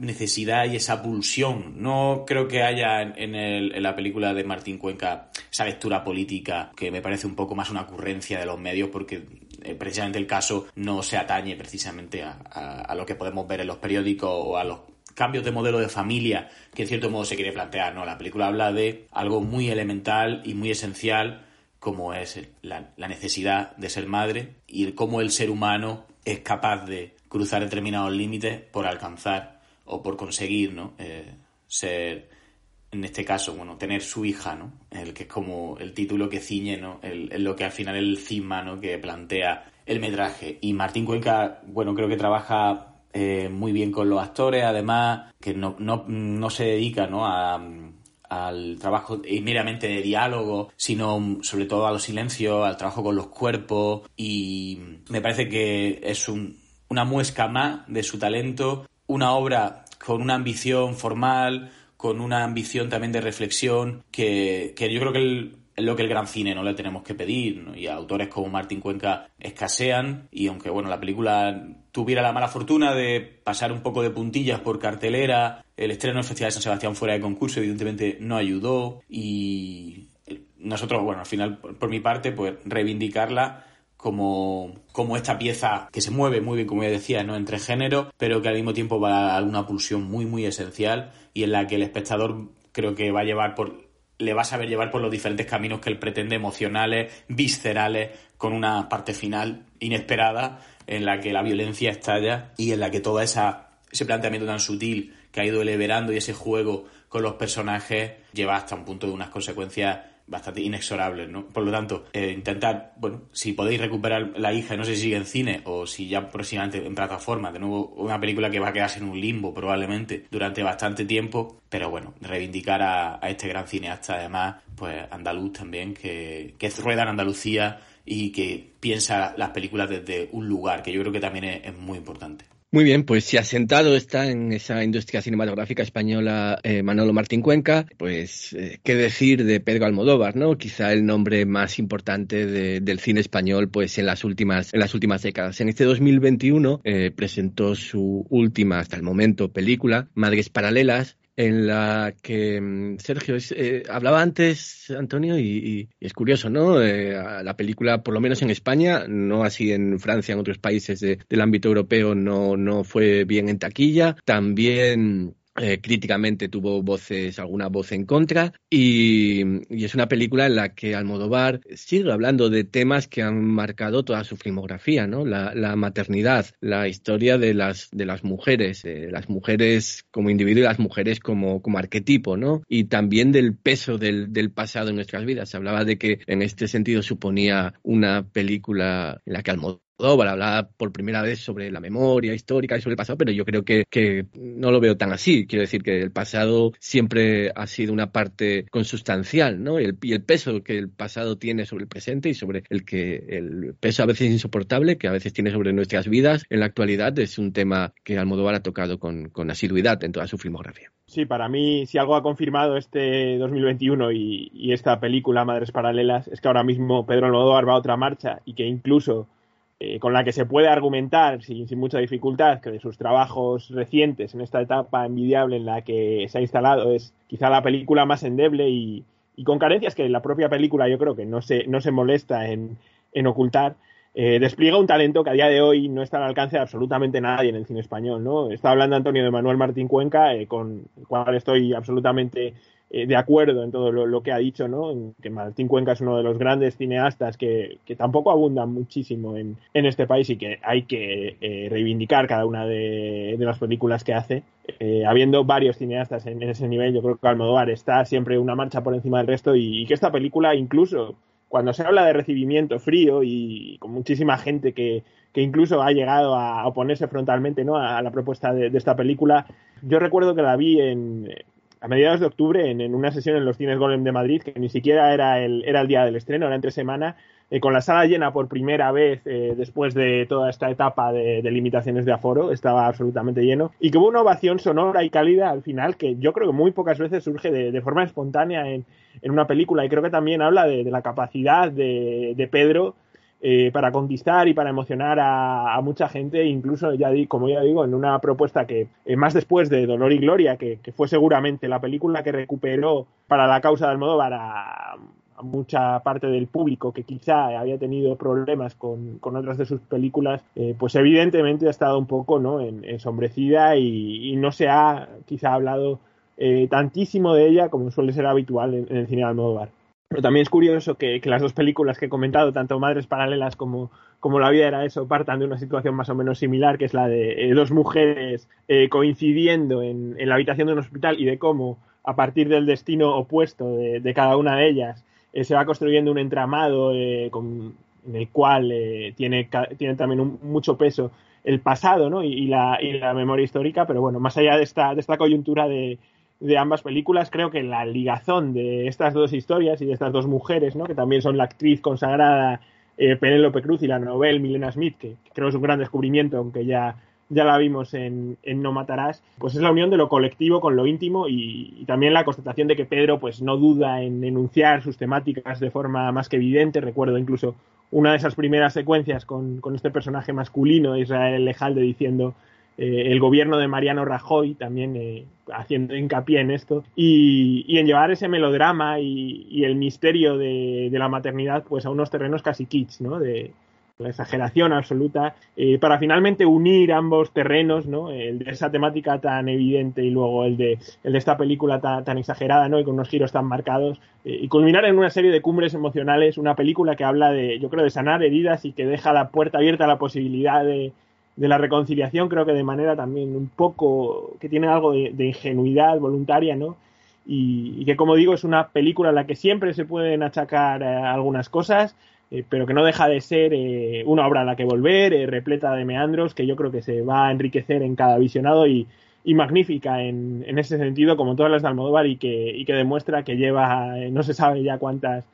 necesidad y esa pulsión. No creo que haya en la película de Martín Cuenca esa lectura política que me parece un poco más una ocurrencia de los medios porque eh, precisamente el caso no se atañe precisamente a, a lo que podemos ver en los periódicos o a los cambios de modelo de familia que en cierto modo se quiere plantear, ¿no? La película habla de algo muy elemental y muy esencial como es la, necesidad de ser madre y cómo el ser humano es capaz de cruzar determinados límites por alcanzar o por conseguir ¿no? Eh, ser, en este caso, bueno, tener su hija, ¿no? El que es como el título que ciñe, ¿no? El, lo que al final es el cisma, ¿no? Que plantea el metraje. Y Martín Cuenca, bueno, creo que trabaja eh, muy bien con los actores, además, que no, no, no se dedica, ¿no? Al trabajo meramente de diálogo, sino sobre todo a los silencios, al trabajo con los cuerpos y me parece que es una muesca más de su talento, una obra con una ambición formal, con una ambición también de reflexión que, yo creo que lo que el gran cine no le tenemos que pedir y autores como Martín Cuenca escasean y aunque bueno la película tuviera la mala fortuna de pasar un poco de puntillas por cartelera. El estreno del Festival de San Sebastián fuera de concurso, evidentemente, no ayudó. Y nosotros, bueno, al final, por, mi parte, pues reivindicarla como, como esta pieza que se mueve muy bien, como ya decía, ¿no? entre géneros, pero que al mismo tiempo va a una pulsión muy, muy esencial y en la que el espectador creo que va a llevar por le va a saber llevar por los diferentes caminos que él pretende, emocionales, viscerales, con una parte final inesperada en la que la violencia estalla y en la que todo esa, ese planteamiento tan sutil que ha ido eleverando y ese juego con los personajes lleva hasta un punto de unas consecuencias bastante inexorables, ¿no? Por lo tanto, eh, intentar, bueno, si podéis recuperar La hija, no sé si sigue en cine o si ya próximamente en plataforma, de nuevo, una película que va a quedarse en un limbo probablemente durante bastante tiempo, pero bueno, reivindicar a, este gran cineasta, además, pues andaluz también, que, que rueda en Andalucía y que piensa las películas desde un lugar, que yo creo que también es, muy importante. Muy bien, pues si asentado está en esa industria cinematográfica española eh, Manolo Martín Cuenca, pues eh, qué decir de Pedro Almodóvar, ¿no? Quizá el nombre más importante del cine español, pues en las últimas en las últimas décadas. En este 2021 eh, presentó su última hasta el momento película, Madres Paralelas, en la que mm, Sergio eh, hablaba antes, Antonio, y, es curioso, ¿no? Eh, la película, por lo menos en España, no así en Francia, en otros países del ámbito europeo, no, no fue bien en taquilla. También eh, críticamente tuvo voces, alguna voz en contra, y, es una película en la que Almodóvar sigue hablando de temas que han marcado toda su filmografía, ¿no? La, maternidad, la historia de las, de las mujeres, eh, las mujeres como individuo y las mujeres como, como arquetipo, ¿no? Y también del peso del, del pasado en nuestras vidas. Se hablaba de que en este sentido suponía una película en la que Almodóvar para hablar por primera vez sobre la memoria histórica y sobre el pasado, pero yo creo que, no lo veo tan así. Quiero decir que el pasado siempre ha sido una parte consustancial, ¿no? Y el, peso que el pasado tiene sobre el presente y sobre el que el peso a veces insoportable que a veces tiene sobre nuestras vidas en la actualidad es un tema que Almodóvar ha tocado con, con asiduidad en toda su filmografía. Sí, para mí, si algo ha confirmado este 2021 y, y esta película Madres Paralelas, es que ahora mismo Pedro Almodóvar va a otra marcha y que incluso eh, con la que se puede argumentar sin, mucha dificultad que de sus trabajos recientes en esta etapa envidiable en la que se ha instalado es quizá la película más endeble y, con carencias que la propia película yo creo que no se, no se molesta en, ocultar, eh, despliega un talento que a día de hoy no está al alcance de absolutamente nadie en el cine español. ¿no? Está hablando Antonio de Manuel Martín Cuenca, eh, con el cual estoy absolutamente eh, de acuerdo en todo lo, que ha dicho, ¿no? Que Martín Cuenca es uno de los grandes cineastas que, tampoco abundan muchísimo en, este país y que hay que eh, reivindicar cada una de, las películas que hace. Eh, habiendo varios cineastas en, ese nivel, yo creo que Almodóvar está siempre una marcha por encima del resto y, que esta película incluso cuando se habla de recibimiento frío y con muchísima gente que, incluso ha llegado a oponerse frontalmente ¿no? a, la propuesta de, esta película. Yo recuerdo que la vi en, a mediados de octubre en, una sesión en los cines Golem de Madrid, que ni siquiera era el, era el día del estreno, era entre semana, eh, con la sala llena por primera vez eh, después de toda esta etapa de, limitaciones de aforo, estaba absolutamente lleno, y que hubo una ovación sonora y cálida al final que yo creo que muy pocas veces surge de, forma espontánea en, una película, y creo que también habla de, la capacidad de, Pedro eh, para conquistar y para emocionar a, mucha gente, incluso, ya como ya digo, en una propuesta que eh, más después de Dolor y Gloria, que, fue seguramente la película que recuperó para la causa de Almodóvar a, mucha parte del público que quizá había tenido problemas con, otras de sus películas, eh, pues evidentemente ha estado un poco ¿no? ensombrecida y, no se ha quizá hablado tantísimo de ella como suele ser habitual en, en el cine de Almodóvar. Pero también es curioso que, las dos películas que he comentado, tanto Madres Paralelas como, La vida era eso, partan de una situación más o menos similar, que es la de eh, dos mujeres eh, coincidiendo en, la habitación de un hospital y de cómo, a partir del destino opuesto de, cada una de ellas, eh, se va construyendo un entramado en el cual tiene, tiene también mucho peso el pasado y, la, y la memoria histórica, pero bueno, más allá de esta, de esta coyuntura de, de ambas películas, creo que la ligazón de estas dos historias y de estas dos mujeres, ¿no? que también son la actriz consagrada eh, Penélope Cruz y la novel Milena Smith, que, creo es un gran descubrimiento, aunque ya, ya la vimos en, No Matarás, pues es la unión de lo colectivo con lo íntimo y, también la constatación de que Pedro pues no duda en enunciar sus temáticas de forma más que evidente. Recuerdo incluso una de esas primeras secuencias con, con este personaje masculino, Israel Lejalde, diciendo eh, el gobierno de Mariano Rajoy también eh, haciendo hincapié en esto y, en llevar ese melodrama y, el misterio de, la maternidad pues a unos terrenos casi kits, ¿no? De la exageración absoluta eh, para finalmente unir ambos terrenos, ¿no? El de esa temática tan evidente y luego el de, el de esta película tan, exagerada, ¿no? Y con unos giros tan marcados y culminar en una serie de cumbres emocionales, una película que habla de, yo creo, de sanar heridas y que deja la puerta abierta a la posibilidad de de la reconciliación, creo que de manera también un poco que tiene algo de, ingenuidad voluntaria, ¿no? Y, que, como digo, es una película en la que siempre se pueden achacar eh, algunas cosas, eh, pero que no deja de ser eh, una obra a la que volver, repleta de meandros, que yo creo que se va a enriquecer en cada visionado y, magnífica en, en, ese sentido, como todas las de Almodóvar, y que, y que demuestra que lleva, no se sabe ya cuántas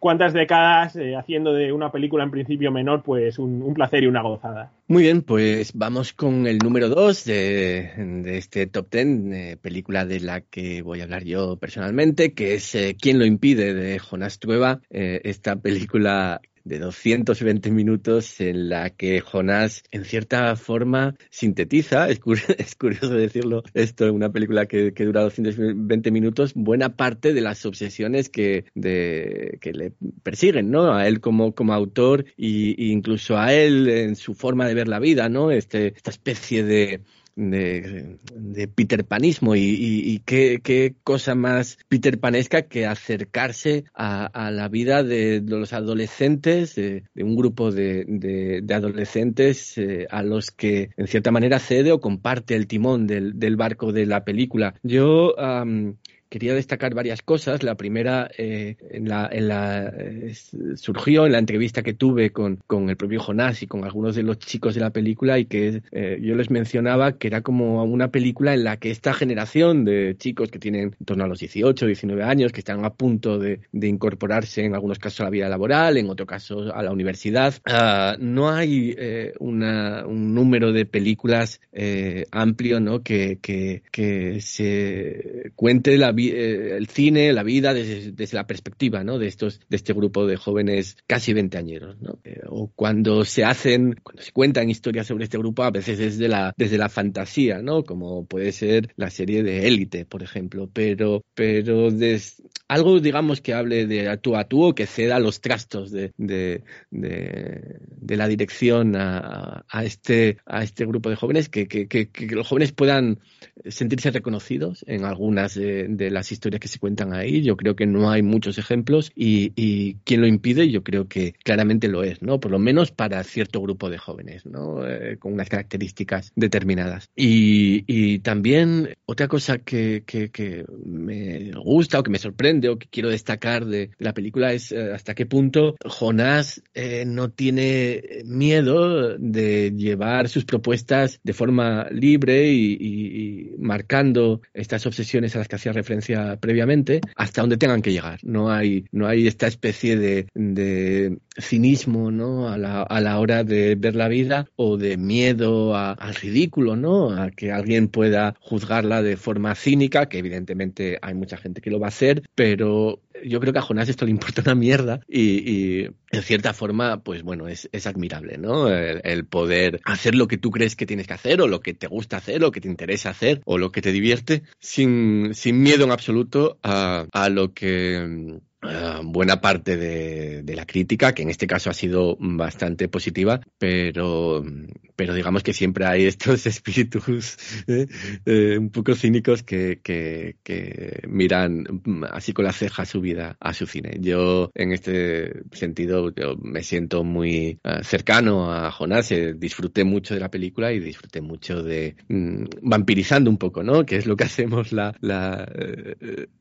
cuántas décadas eh, haciendo de una película en principio menor, pues un, placer y una gozada. Muy bien, pues vamos con el número dos de, este top ten, eh, película de la que voy a hablar yo personalmente, que es eh, ¿Quién lo impide? de Jonás Trueba. esta película de 220 minutos en la que Jonás, en cierta forma, sintetiza, es, curioso decirlo, esto en una película que, dura 220 minutos, buena parte de las obsesiones que, de, que le persiguen, ¿no? A él como, como autor e incluso a él en su forma de ver la vida, ¿no? Este, esta especie de de, Peter Panismo y, qué, cosa más Peter Panesca que acercarse a, la vida de, los adolescentes, de, un grupo de, adolescentes eh, a los que en cierta manera cede o comparte el timón del, barco de la película. Yo quería destacar varias cosas. La primera eh, en la, en la, surgió en la entrevista que tuve con, con, el propio Jonás y con algunos de los chicos de la película y que eh, yo les mencionaba que era como una película en la que esta generación de chicos que tienen en torno a los 18, 19 años, que están a punto de, de incorporarse en algunos casos a la vida laboral, en otros casos a la universidad, ah, no hay eh, una, un número de películas amplio ¿no? que, que, que se cuente la vida eh, el cine, la vida desde, la perspectiva ¿no? de, estos, de este grupo de jóvenes casi veinteañeros. ¿no? Eh, o cuando se hacen, cuando se cuentan historias sobre este grupo, a veces desde la, desde la fantasía, ¿no? como puede ser la serie de Élite, por ejemplo, pero, pero algo, digamos, que hable de tú a tú o que ceda los trastos de, de, de, la dirección a, a, este, a este grupo de jóvenes, que, que, que, los jóvenes puedan sentirse reconocidos en algunas de, las historias que se cuentan ahí. Yo creo que no hay muchos ejemplos y, y quien lo impide, yo creo que claramente lo es, ¿no? Por lo menos para cierto grupo de jóvenes, ¿no? Eh, con unas características determinadas. Y, y también otra cosa que, que, que, me gusta o que me sorprende o que quiero destacar de la película es eh, hasta qué punto Jonás eh, no tiene miedo de llevar sus propuestas de forma libre y, y marcando estas obsesiones a las que hacía referencia previamente, hasta donde tengan que llegar. No hay, no hay esta especie de, cinismo ¿no? a, la, a la hora de ver la vida o de miedo al ridículo, ¿no? a que alguien pueda juzgarla de forma cínica, que evidentemente hay mucha gente que lo va a hacer, pero yo creo que a Jonás esto le importa una mierda y, en cierta forma, pues bueno, es, admirable, ¿no? El, poder hacer lo que tú crees que tienes que hacer o lo que te gusta hacer o que te interesa hacer o lo que te divierte sin, sin miedo en absoluto a, a lo que Ah, buena parte de, la crítica, que en este caso ha sido bastante positiva, pero, pero digamos que siempre hay estos espíritus ¿eh? Eh, un poco cínicos que, que, miran así con la ceja su vida a su cine. Yo, en este sentido, yo me siento muy ah, cercano a Jonás, eh, disfruté mucho de la película y disfruté mucho de mm, vampirizando un poco, ¿no? Que es lo que hacemos la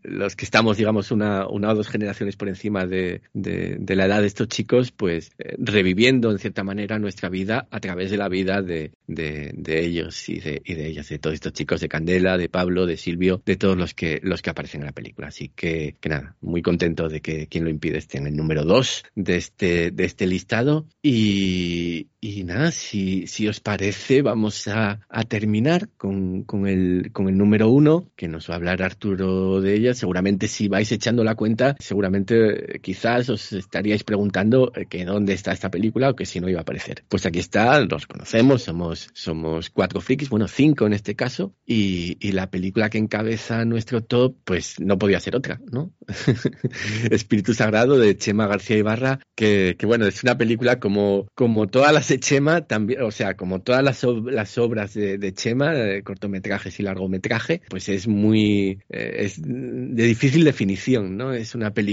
los que estamos, digamos, una, una o dos generaciones por encima de, de, la edad de estos chicos, pues eh, reviviendo en cierta manera nuestra vida a través de la vida de, de, ellos y de, y de ellas, de todos estos chicos de Candela, de Pablo, de Silvio, de todos los que, los que aparecen en la película. Así que, que nada, muy contento de que quien lo impide esté en el número dos de este, de este listado. Y, y nada, si, si os parece, vamos a, a terminar con, con, el, con el número uno, que nos va a hablar Arturo de ella. Seguramente si vais echando la cuenta, seguramente eh, quizás os estaríais preguntando eh, que dónde está esta película o que si no iba a aparecer. Pues aquí está, los conocemos, somos, somos cuatro frikis, bueno, cinco en este caso, y, y la película que encabeza nuestro top, pues no podía ser otra, ¿no? Espíritu Sagrado de Chema García Ibarra, que, que bueno, es una película como, como todas las de Chema, también, o sea, como todas las, las obras de, Chema, de cortometrajes y largometraje, pues es muy, eh, es de difícil definición, ¿no? Es una película,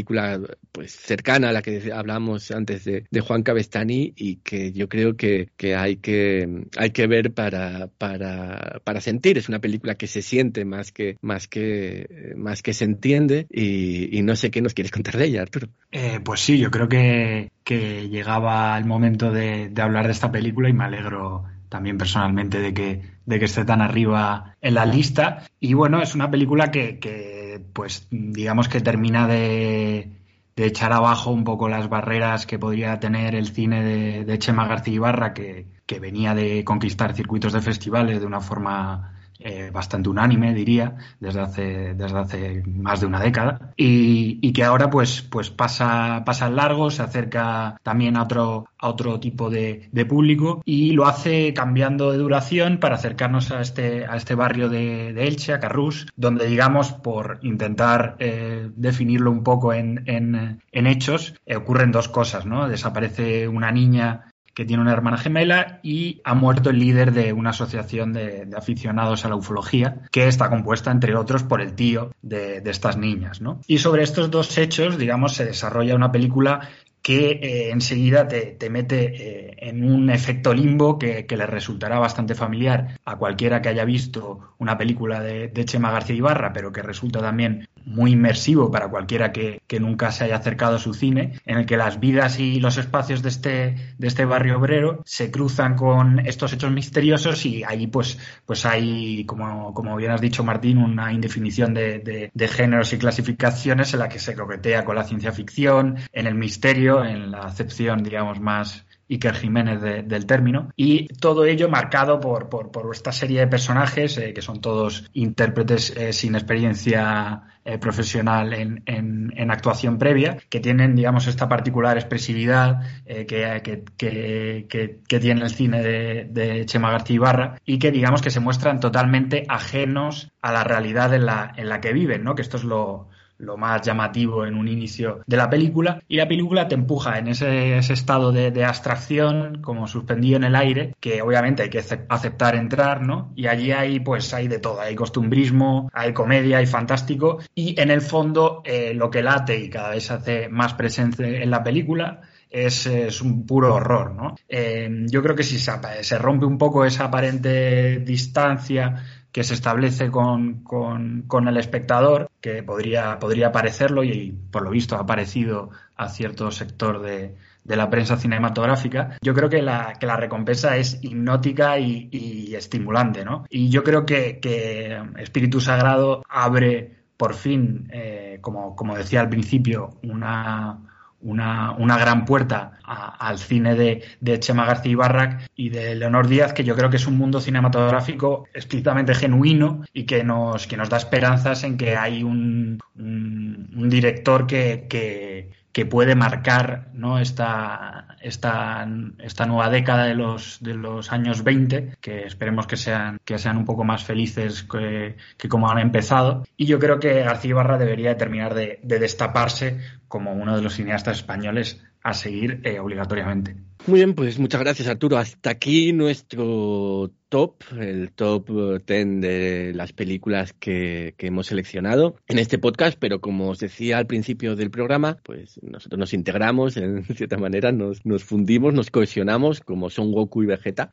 pues, cercana a la que hablamos antes de, Juan Cabestani y que yo creo que, que, hay que hay que ver para, para, para sentir. Es una película que se siente más que, más que, más que se entiende y, no sé qué nos quieres contar de ella, Arturo. Eh, pues sí, yo creo que, que llegaba el momento de, hablar de esta película y me alegro también personalmente de que, de que esté tan arriba en la lista. Y bueno, es una película que, pues digamos que termina de, echar abajo un poco las barreras que podría tener el cine de, Chema García Ibarra, que, que venía de conquistar circuitos de festivales de una forma eh, bastante unánime, diría, desde hace, desde hace más de una década, y, que ahora pues, pues pasa, pasa largo, se acerca también a otro, a otro tipo de, público y lo hace cambiando de duración para acercarnos a este, a este barrio de, Elche, a Carrús, donde digamos, por intentar eh, definirlo un poco en, en, hechos, eh, ocurren dos cosas, ¿no? Desaparece una niña que tiene una hermana gemela y ha muerto el líder de una asociación de, aficionados a la ufología que está compuesta, entre otros, por el tío de, estas niñas. ¿no? Y sobre estos dos hechos, digamos, se desarrolla una película que eh, enseguida te, mete eh, en un efecto limbo que, le resultará bastante familiar a cualquiera que haya visto una película de, de Chema García Ibarra, pero que resulta también muy inmersivo para cualquiera que, nunca se haya acercado a su cine, en el que las vidas y los espacios de este, de este barrio obrero se cruzan con estos hechos misteriosos y ahí pues, pues hay, como, como bien has dicho Martín, una indefinición de, de géneros y clasificaciones en la que se coquetea con la ciencia ficción, en el misterio, en la acepción, digamos, más Iker Jiménez del término, y todo ello marcado por, por, esta serie de personajes eh, que son todos intérpretes eh, sin experiencia eh, profesional en, actuación previa, que tienen, digamos, esta particular expresividad que, que, que, que, tiene el cine de, de, Chema García Ibarra y que, digamos, que se muestran totalmente ajenos a la realidad en la, en la que viven, ¿no? Que esto es lo, lo más llamativo en un inicio de la película. Y la película te empuja en ese, estado de, abstracción como suspendido en el aire que obviamente hay que aceptar entrar no y allí hay pues hay de todo. Hay costumbrismo hay comedia hay fantástico. Y en el fondo eh, lo que late y cada vez hace más presente en la película es, un puro horror, ¿no? Eh, yo creo que si se, rompe un poco esa aparente distancia que se establece con, con, el espectador, que podría, podría parecerlo y por lo visto ha parecido a cierto sector de, de la prensa cinematográfica, yo creo que la, que la recompensa es hipnótica y, estimulante, ¿no? Y yo creo que, que Espíritu Sagrado abre por fin, eh, como, como decía al principio, una, una, una gran puerta al cine de, de, Chema García Ibarra y de Leonor Díaz, que yo creo que es un mundo cinematográfico explícitamente genuino y que nos, que nos da esperanzas en que hay un, un, director que, que puede marcar esta, esta, esta nueva década de los, de los años 20, que esperemos que sean, que sean un poco más felices que, como han empezado. Y yo creo que García Ibarra debería terminar de, de destaparse como uno de los cineastas españoles a seguir eh, obligatoriamente. Muy bien, pues muchas gracias Arturo. Hasta aquí nuestro top, el top 10 de las películas que, hemos seleccionado en este podcast, pero como os decía al principio del programa, pues nosotros nos integramos, en cierta manera nos, fundimos, nos cohesionamos, como son Goku y Vegeta,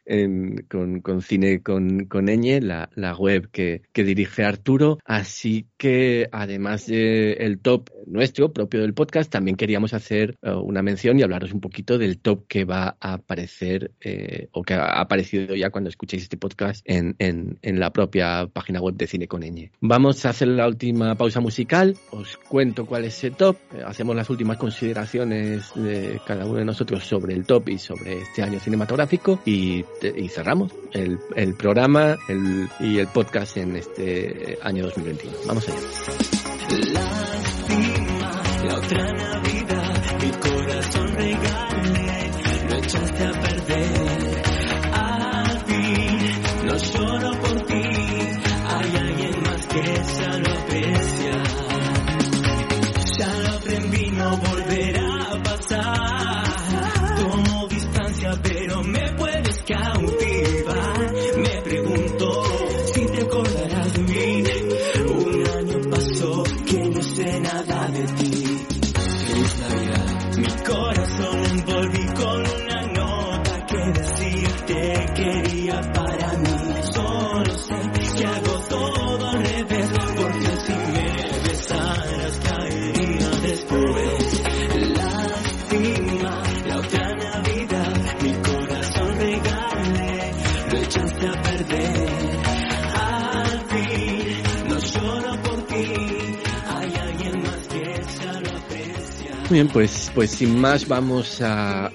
con, Cine con, con la, web que, dirige Arturo. Así que además del top nuestro, propio del podcast, también queríamos hacer eh, una mención y hablaros un poquito del top que va a aparecer eh, o que ha aparecido ya cuando escuchéis este podcast en, en, en, la propia página web de Cine con Vamos a hacer la última pausa musical, os cuento cuál es el top, eh, hacemos las últimas consideraciones de cada uno de nosotros sobre el top y sobre este año cinematográfico y, cerramos el, el programa el, y el podcast en este año 2021. Vamos allá. La, otra bien, pues, pues sin más vamos a,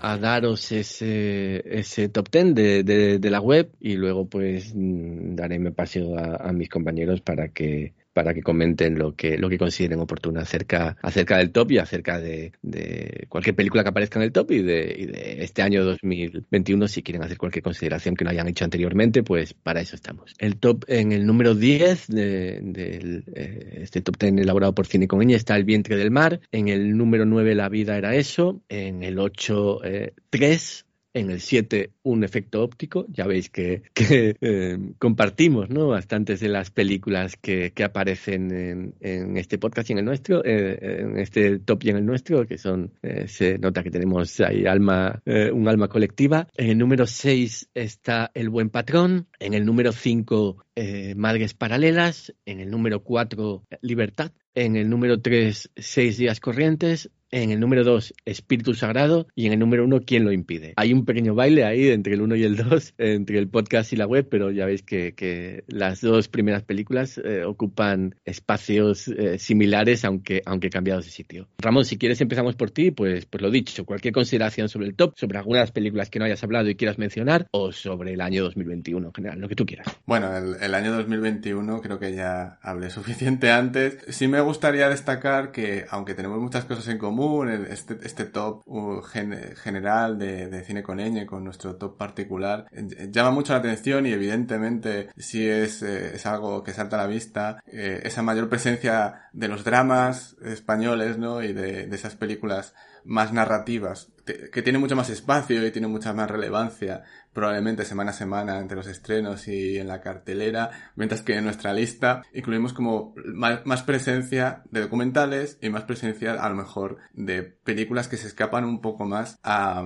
a, daros ese, ese top 10 de, de, la web y luego pues daré mi paseo a mis compañeros para que para que comenten lo que, lo que consideren oportuno acerca, acerca del top y acerca de, de cualquier película que aparezca en el top y de, este año 2021 si quieren hacer cualquier consideración que no hayan hecho anteriormente, pues para eso estamos. El top en el número 10 de, eh, este top 10 elaborado por Cine con Ñ está El vientre del mar, en el número 9 La vida era eso, en el 8 eh, 3 en el 7 un efecto óptico. Ya veis que, eh, compartimos ¿no? bastantes de las películas que, aparecen en, este podcast y en el nuestro, eh, en este top y en el nuestro, que son, eh, se nota que tenemos ahí alma, eh, un alma colectiva. En el número 6 está El Buen Patrón. En el número 5, eh, Madres Paralelas. En el número 4, Libertad. En el número 3, Seis Días Corrientes en el número 2, Espíritu Sagrado, y en el número 1, ¿Quién lo impide? Hay un pequeño baile ahí entre el 1 y el 2, entre el podcast y la web, pero ya veis que, que las dos primeras películas eh, ocupan espacios eh, similares, aunque, aunque cambiados de sitio. Ramón, si quieres empezamos por ti, pues, pues lo dicho, cualquier consideración sobre el top, sobre algunas películas que no hayas hablado y quieras mencionar, o sobre el año 2021 en general, lo que tú quieras. Bueno, el, el año 2021 creo que ya hablé suficiente antes. Sí me gustaría destacar que, aunque tenemos muchas cosas en común, este, este top uh, gen, general de, cine con ñ, con nuestro top particular, llama mucho la atención y evidentemente es, eh, es algo que salta a la vista, eh, esa mayor presencia de los dramas españoles, ¿no? Y de, de esas películas más narrativas, que tienen mucho más espacio y tienen mucha más relevancia, probablemente semana a semana entre los estrenos y en la cartelera, mientras que en nuestra lista incluimos como más, presencia de documentales y más presencia a lo mejor de películas que se escapan un poco más a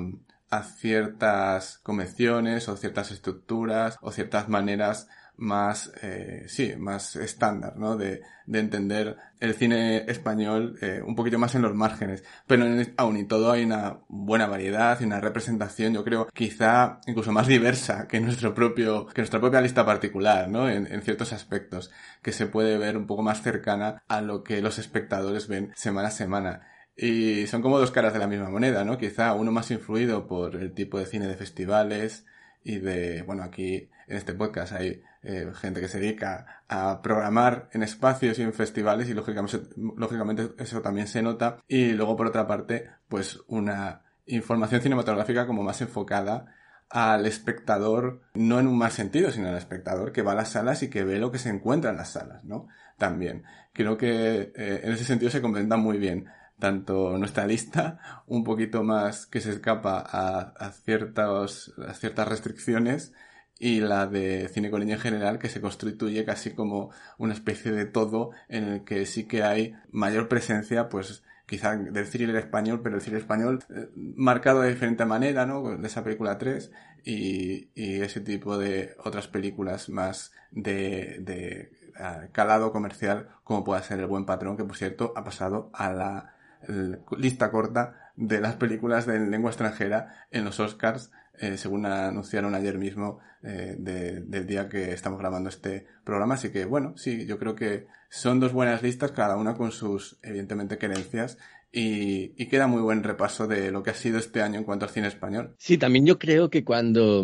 ciertas convenciones o ciertas estructuras o ciertas maneras más, eh, sí, más estándar, ¿no? De, de entender el cine español eh, un poquito más en los márgenes. Pero en, aún y todo hay una buena variedad y una representación, yo creo, quizá incluso más diversa que nuestro propio, que nuestra propia lista particular, ¿no? En, en ciertos aspectos, que se puede ver un poco más cercana a lo que los espectadores ven semana a semana. Y son como dos caras de la misma moneda, ¿no? Quizá uno más influido por el tipo de cine de festivales y de, bueno, aquí en este podcast hay eh, gente que se dedica a programar en espacios y en festivales y lógicamente, eso también se nota. Y luego por otra parte, pues una información cinematográfica como más enfocada al espectador, no en un mal sentido, sino al espectador que va a las salas y que ve lo que se encuentra en las salas, ¿no? También. Creo que eh, en ese sentido se complementa muy bien tanto nuestra lista, un poquito más que se escapa a, a, ciertas, a ciertas restricciones, y la de cine coleño en general que se constituye casi como una especie de todo en el que sí que hay mayor presencia pues quizá del thriller español pero el thriller español eh, marcado de diferente manera ¿no? de esa película 3 y, y ese tipo de otras películas más de, de uh, calado comercial como pueda ser El Buen Patrón que por cierto ha pasado a la lista corta de las películas de lengua extranjera en los Oscars eh, según anunciaron ayer mismo eh, de, del día que estamos grabando este programa. Así que bueno, sí, yo creo que son dos buenas listas, cada una con sus, evidentemente, querencias. Y, y, queda muy buen repaso de lo que ha sido este año en cuanto al cine español. Sí, también yo creo que cuando,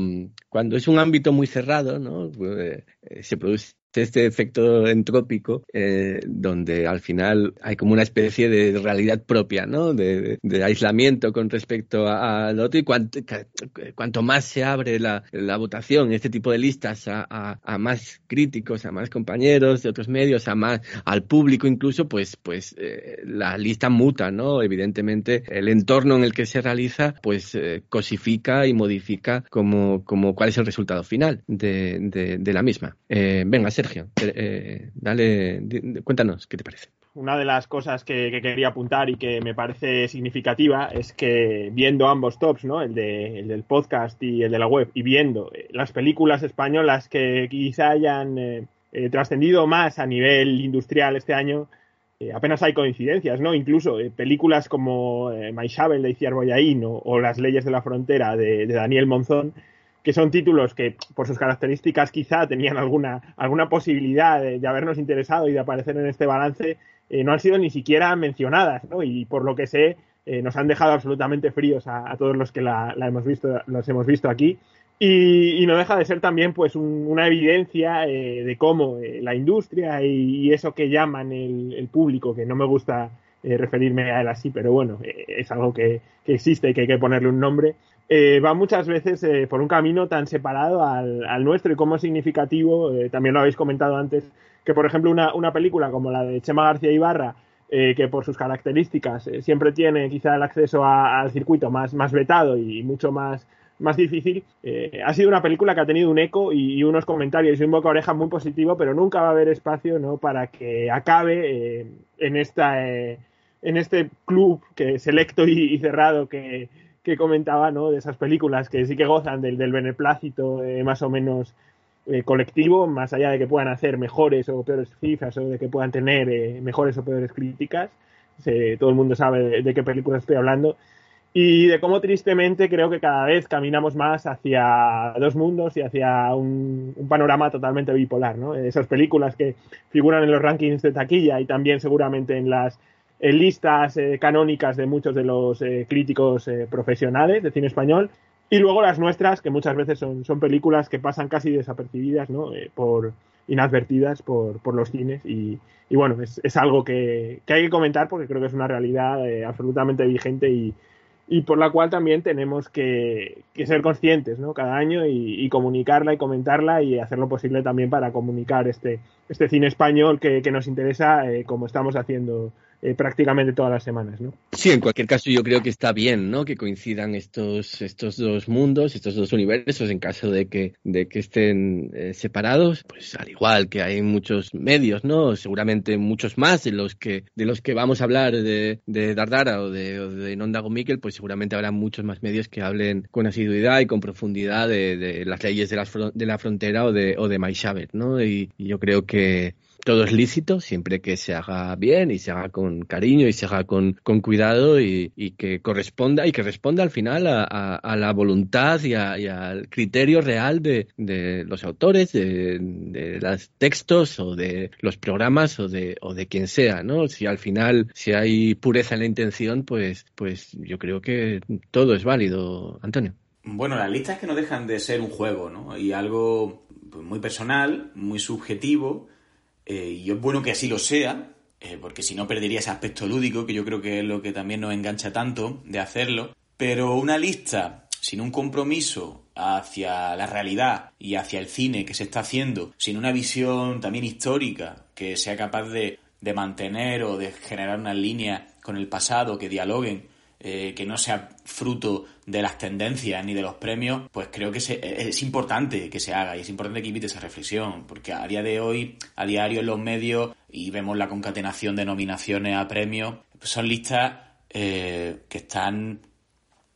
cuando es un ámbito muy cerrado, ¿no? Eh, se produce este efecto entrópico, eh, donde al final hay como una especie de realidad propia, ¿no? De, de aislamiento con respecto al otro, y cuanto, cuanto, más se abre la, la votación, este tipo de listas, a, a, a, más críticos, a más compañeros de otros medios, a más, al público incluso, pues, pues eh, la lista muta, ¿no? Evidentemente, el entorno en el que se realiza, pues eh, cosifica y modifica como, como cuál es el resultado final de, de, de la misma. Eh, venga, Sergio, eh, cuéntanos, ¿qué te parece? Una de las cosas que, que, quería apuntar y que me parece significativa es que viendo ambos tops, ¿no? el, de, el del podcast y el de la web, y viendo eh, las películas españolas que quizá hayan eh, trascendido más a nivel industrial este año, apenas hay coincidencias, ¿no? Incluso películas como eh, Maishabel de Iciar Boyaín o, Las leyes de la frontera de, Daniel Monzón, que son títulos que por sus características quizá tenían alguna, alguna posibilidad de, habernos interesado y de aparecer en este balance no han sido ni siquiera mencionadas, ¿no? Y por lo que sé, nos han dejado absolutamente fríos a, todos los que la, hemos visto, los hemos visto aquí. Y, no deja de ser también pues una evidencia de cómo la industria y, eso que llaman el, público, que no me gusta referirme a él así, pero bueno, es algo que, que, existe y que hay que ponerle un nombre, eh, va muchas veces eh, por un camino tan separado al, nuestro y como significativo, eh, también lo habéis comentado antes, que por ejemplo una, una película como la de Chema García Ibarra, que por sus características siempre tiene quizá el acceso al circuito más, más vetado y mucho más, más difícil, ha sido una película que ha tenido un eco y, unos comentarios y un boca oreja muy positivo, pero nunca va a haber espacio ¿no? para que acabe en, esta, en este club que selecto y cerrado que, que comentaba, ¿no? De esas películas que sí que gozan del, del beneplácito eh, más o menos eh, colectivo, más allá de que puedan hacer mejores o peores cifras o de que puedan tener eh, mejores o peores críticas. todo el mundo sabe de, qué película estoy hablando. Y de cómo tristemente creo que cada vez caminamos más hacia dos mundos y hacia un, un panorama totalmente bipolar, ¿no? Esas películas que figuran en los rankings de taquilla y también seguramente en las en listas eh, canónicas de muchos de los eh, críticos eh, profesionales de cine español. Y luego las nuestras, que muchas veces son, son películas que pasan casi desapercibidas, ¿no? por inadvertidas por, por los cines. Y, y bueno, es, es algo que, que, hay que comentar porque creo que es una realidad absolutamente vigente y, y por la cual también tenemos que, que ser conscientes ¿no? cada año y, y, comunicarla y comentarla y hacer lo posible también para comunicar este, este cine español que, que nos interesa como estamos haciendo eh, prácticamente todas las semanas, ¿no? Sí, en cualquier caso yo creo que está bien, ¿no? Que coincidan estos, estos dos mundos, estos dos universos, en caso de que, de que estén eh, separados, pues al igual que hay muchos medios, ¿no? Seguramente muchos más de los que, de los que vamos a hablar de, Dardara o de, o de pues seguramente habrá muchos más medios que hablen con asiduidad y con profundidad de, de las leyes de la, de la frontera o de, o de Maishabet, ¿no? y yo creo que, todo es lícito siempre que se haga bien y se haga con cariño y se haga con, cuidado y, que corresponda y que responda al final a, la voluntad y, al criterio real de, los autores, de, los textos o de los programas o de, o quien sea, ¿no? Si al final, si hay pureza en la intención, pues, pues yo creo que todo es válido, Antonio. Bueno, las listas que no dejan de ser un juego, ¿no? Y algo pues, muy personal, muy subjetivo, eh, y es bueno que así lo sea, eh, porque si no perdería ese aspecto lúdico, que yo creo que es lo que también nos engancha tanto de hacerlo. Pero una lista sin un compromiso hacia la realidad y hacia el cine que se está haciendo, sin una visión también histórica que sea capaz de, de mantener o de generar una línea con el pasado, que dialoguen eh, que no sea fruto de las tendencias ni de los premios, pues creo que es importante que se haga y es importante que invite esa reflexión, porque a día de hoy, a diario en los medios, y vemos la concatenación de nominaciones a premios, pues son listas eh, que están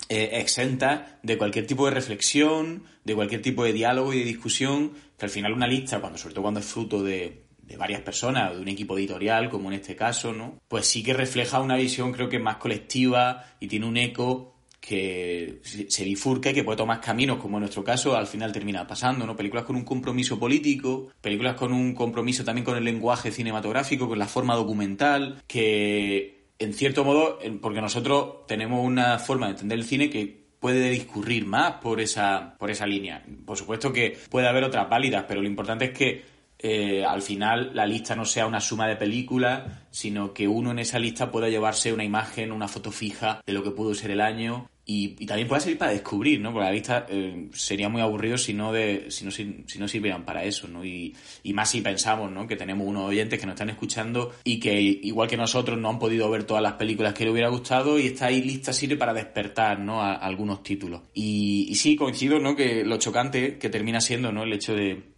eh, exentas de cualquier tipo de reflexión, de cualquier tipo de diálogo y de discusión, que al final una lista, cuando sobre todo cuando es fruto de, de varias personas, de un equipo editorial, como en este caso, ¿no? Pues sí que refleja una visión, creo que más colectiva y tiene un eco que se bifurca y que puede tomar caminos, como en nuestro caso al final termina pasando, ¿no? Películas con un compromiso político, películas con un compromiso también con el lenguaje cinematográfico, con la forma documental, que en cierto modo, porque nosotros tenemos una forma de entender el cine que puede discurrir más por esa, por esa línea. Por supuesto que puede haber otras válidas, pero lo importante es que eh, al final la lista no sea una suma de películas, sino que uno en esa lista pueda llevarse una imagen, una foto fija de lo que pudo ser el año y, también pueda servir para descubrir, ¿no? Porque la lista eh, sería muy aburrido si no, de, si no, si, no sirvieran para eso, ¿no? Y, y, más si pensamos, ¿no? Que tenemos unos oyentes que nos están escuchando y que, igual que nosotros, no han podido ver todas las películas que les hubiera gustado y esta lista sirve para despertar, ¿no? A, algunos títulos. Y, y sí, coincido, ¿no? Que lo chocante que termina siendo, ¿no? El hecho de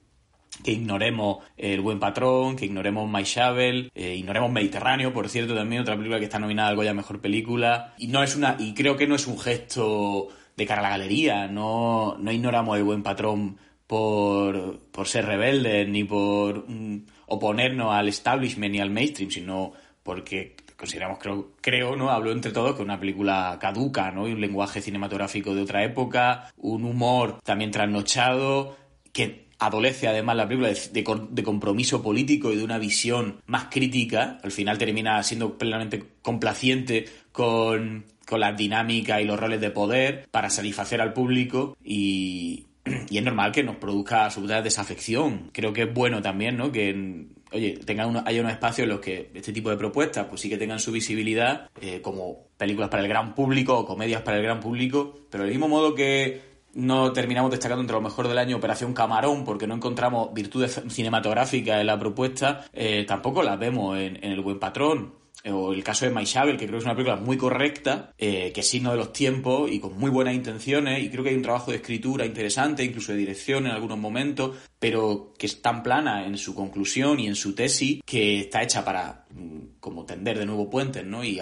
que ignoremos El Buen Patrón, que ignoremos My Shovel, eh, ignoremos Mediterráneo, por cierto, también otra película que está nominada al Goya Mejor Película. Y no es una, y creo que no es un gesto de cara a la galería, no, no ignoramos El Buen Patrón por, por ser rebeldes, ni por mm, oponernos al establishment ni al mainstream, sino porque consideramos, creo, creo, ¿no? Hablo entre todos que una película caduca, ¿no? Y un lenguaje cinematográfico de otra época, un humor también trasnochado, que adolece además la película de, compromiso político y de una visión más crítica, al final termina siendo plenamente complaciente con, con las dinámicas y los roles de poder para satisfacer al público y, es normal que nos produzca absoluta desafección. Creo que es bueno también, ¿no? Que oye, tenga haya unos espacios en los que este tipo de propuestas pues sí que tengan su visibilidad, eh, como películas para el gran público o comedias para el gran público, pero del mismo modo que no terminamos destacando entre lo mejor del año Operación Camarón porque no encontramos virtudes cinematográficas en la propuesta, eh, tampoco las vemos en, en El Buen Patrón o el caso de Maishabel, que creo que es una película muy correcta, eh, que es signo de los tiempos y con muy buenas intenciones, y creo que hay un trabajo de escritura interesante, incluso de dirección en algunos momentos, pero que es tan plana en su conclusión y en su tesis, que está hecha para mm, como tender de nuevo puentes, ¿no? Y,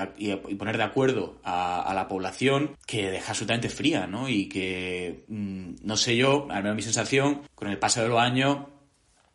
poner de acuerdo a, la población que deja absolutamente fría, ¿no? Y que, mm, no sé yo, al menos mi sensación, con el paso de los años,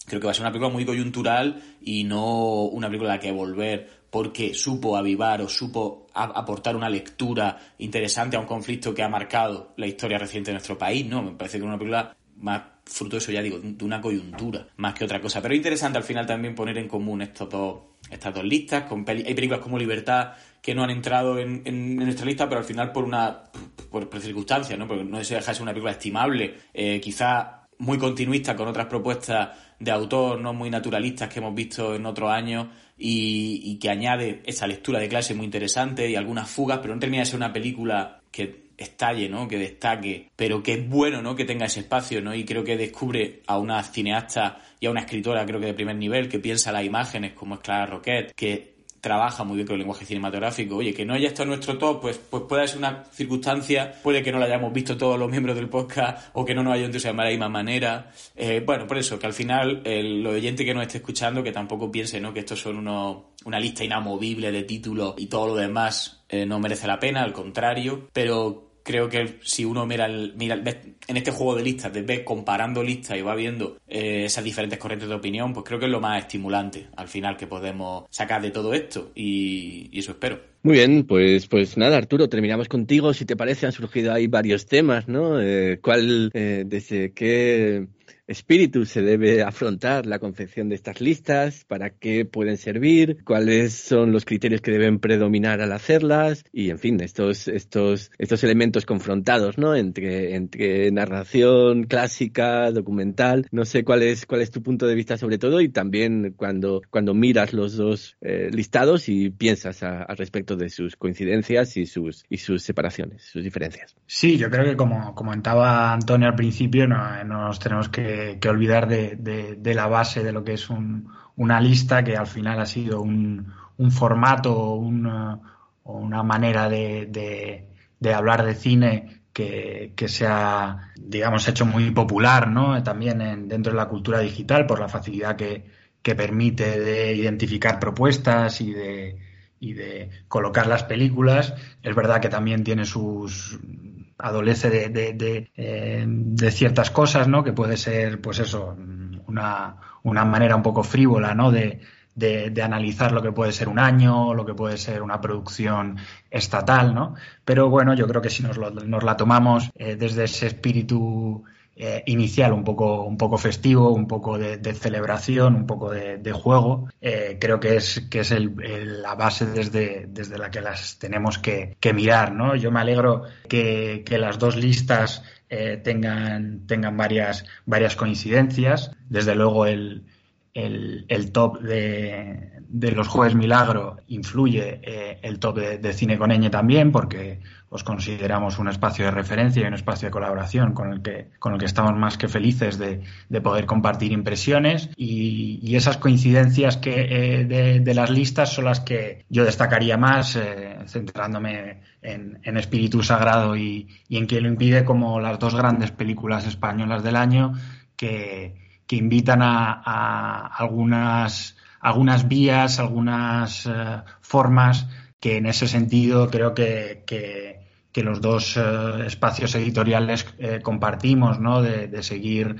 creo que va a ser una película muy coyuntural y no una película a la que volver porque supo avivar o supo aportar una lectura interesante a un conflicto que ha marcado la historia reciente de nuestro país, ¿no? Me parece que es una película más fruto de eso, ya digo, de una coyuntura, más que otra cosa. Pero es interesante al final también poner en común estos dos, estas dos listas. Con hay películas como Libertad que no han entrado en, nuestra lista, pero al final por una por, circunstancias, ¿no? Porque no se deja de ser una película estimable, eh, quizá muy continuista con otras propuestas de autor, no muy naturalistas que hemos visto en otros años y, que añade esa lectura de clase muy interesante y algunas fugas, pero no termina de ser una película que estalle, ¿no? Que destaque, pero que es bueno, ¿no? Que tenga ese espacio, ¿no? Y creo que descubre a una cineasta y a una escritora, creo que de primer nivel, que piensa las imágenes, como es Clara Roquette, que trabaja muy bien con el lenguaje cinematográfico. Oye, que no haya estado nuestro top, pues, pues puede ser una circunstancia, puede que no la hayamos visto todos los miembros del podcast o que no nos haya entusiasmado de la misma manera. Eh, bueno, por eso, que al final, el, oyente que nos esté escuchando, que tampoco piense ¿no? que estos son unos, una lista inamovible de títulos y todo lo demás eh, no merece la pena, al contrario, pero creo que si uno mira, el, mira en este juego de listas, de comparando listas y va viendo eh, esas diferentes corrientes de opinión, pues creo que es lo más estimulante al final que podemos sacar de todo esto y, eso espero. Muy bien, pues, pues nada, Arturo, terminamos contigo. Si te parece, han surgido ahí varios temas, ¿no? Eh, ¿Cuál, eh, desde qué espíritu se debe afrontar la confección de estas listas, para qué pueden servir, cuáles son los criterios que deben predominar al hacerlas y, en fin, estos, estos, estos elementos confrontados, ¿no? Entre, entre narración clásica, documental. No sé cuál es, cuál es tu punto de vista sobre todo y también cuando, cuando miras los dos eh, listados y piensas al respecto de sus coincidencias y sus, y sus separaciones, sus diferencias. Sí, yo creo que como comentaba Antonio al principio, no, nos tenemos que que, olvidar de, la base de lo que es una lista que al final ha sido un, formato o una, manera de, hablar de cine que, se ha, digamos, hecho muy popular. También dentro de la cultura digital por la facilidad que, permite de identificar propuestas y de colocar las películas. Es verdad que también tiene sus adolece de, eh, de, ciertas cosas, ¿no? Que puede ser, pues eso, una, una manera un poco frívola, ¿no? De, analizar lo que puede ser un año, lo que puede ser una producción estatal, ¿no? Pero bueno, yo creo que si nos, nos la tomamos eh, desde ese espíritu eh, inicial un poco, un poco festivo, un poco de, celebración, un poco de, juego, eh, creo que es, que es la base desde, desde la que las tenemos que, mirar. ¿no? Yo me alegro que, las dos listas eh, tengan, tengan varias, varias coincidencias. Desde luego el, el, top de, de, los Jueves Milagro influye el top de, de, Cine con Eñe también, porque os consideramos un espacio de referencia y un espacio de colaboración con el que, con el que estamos más que felices de, poder compartir impresiones. Y, esas coincidencias que, eh, de, las listas son las que yo destacaría más, eh, centrándome en, Espíritu Sagrado y, en quien lo impide como las dos grandes películas españolas del año que, invitan a, algunas, vías, algunas eh, formas que en ese sentido creo que, que los dos eh, espacios editoriales eh, compartimos, ¿no? De, seguir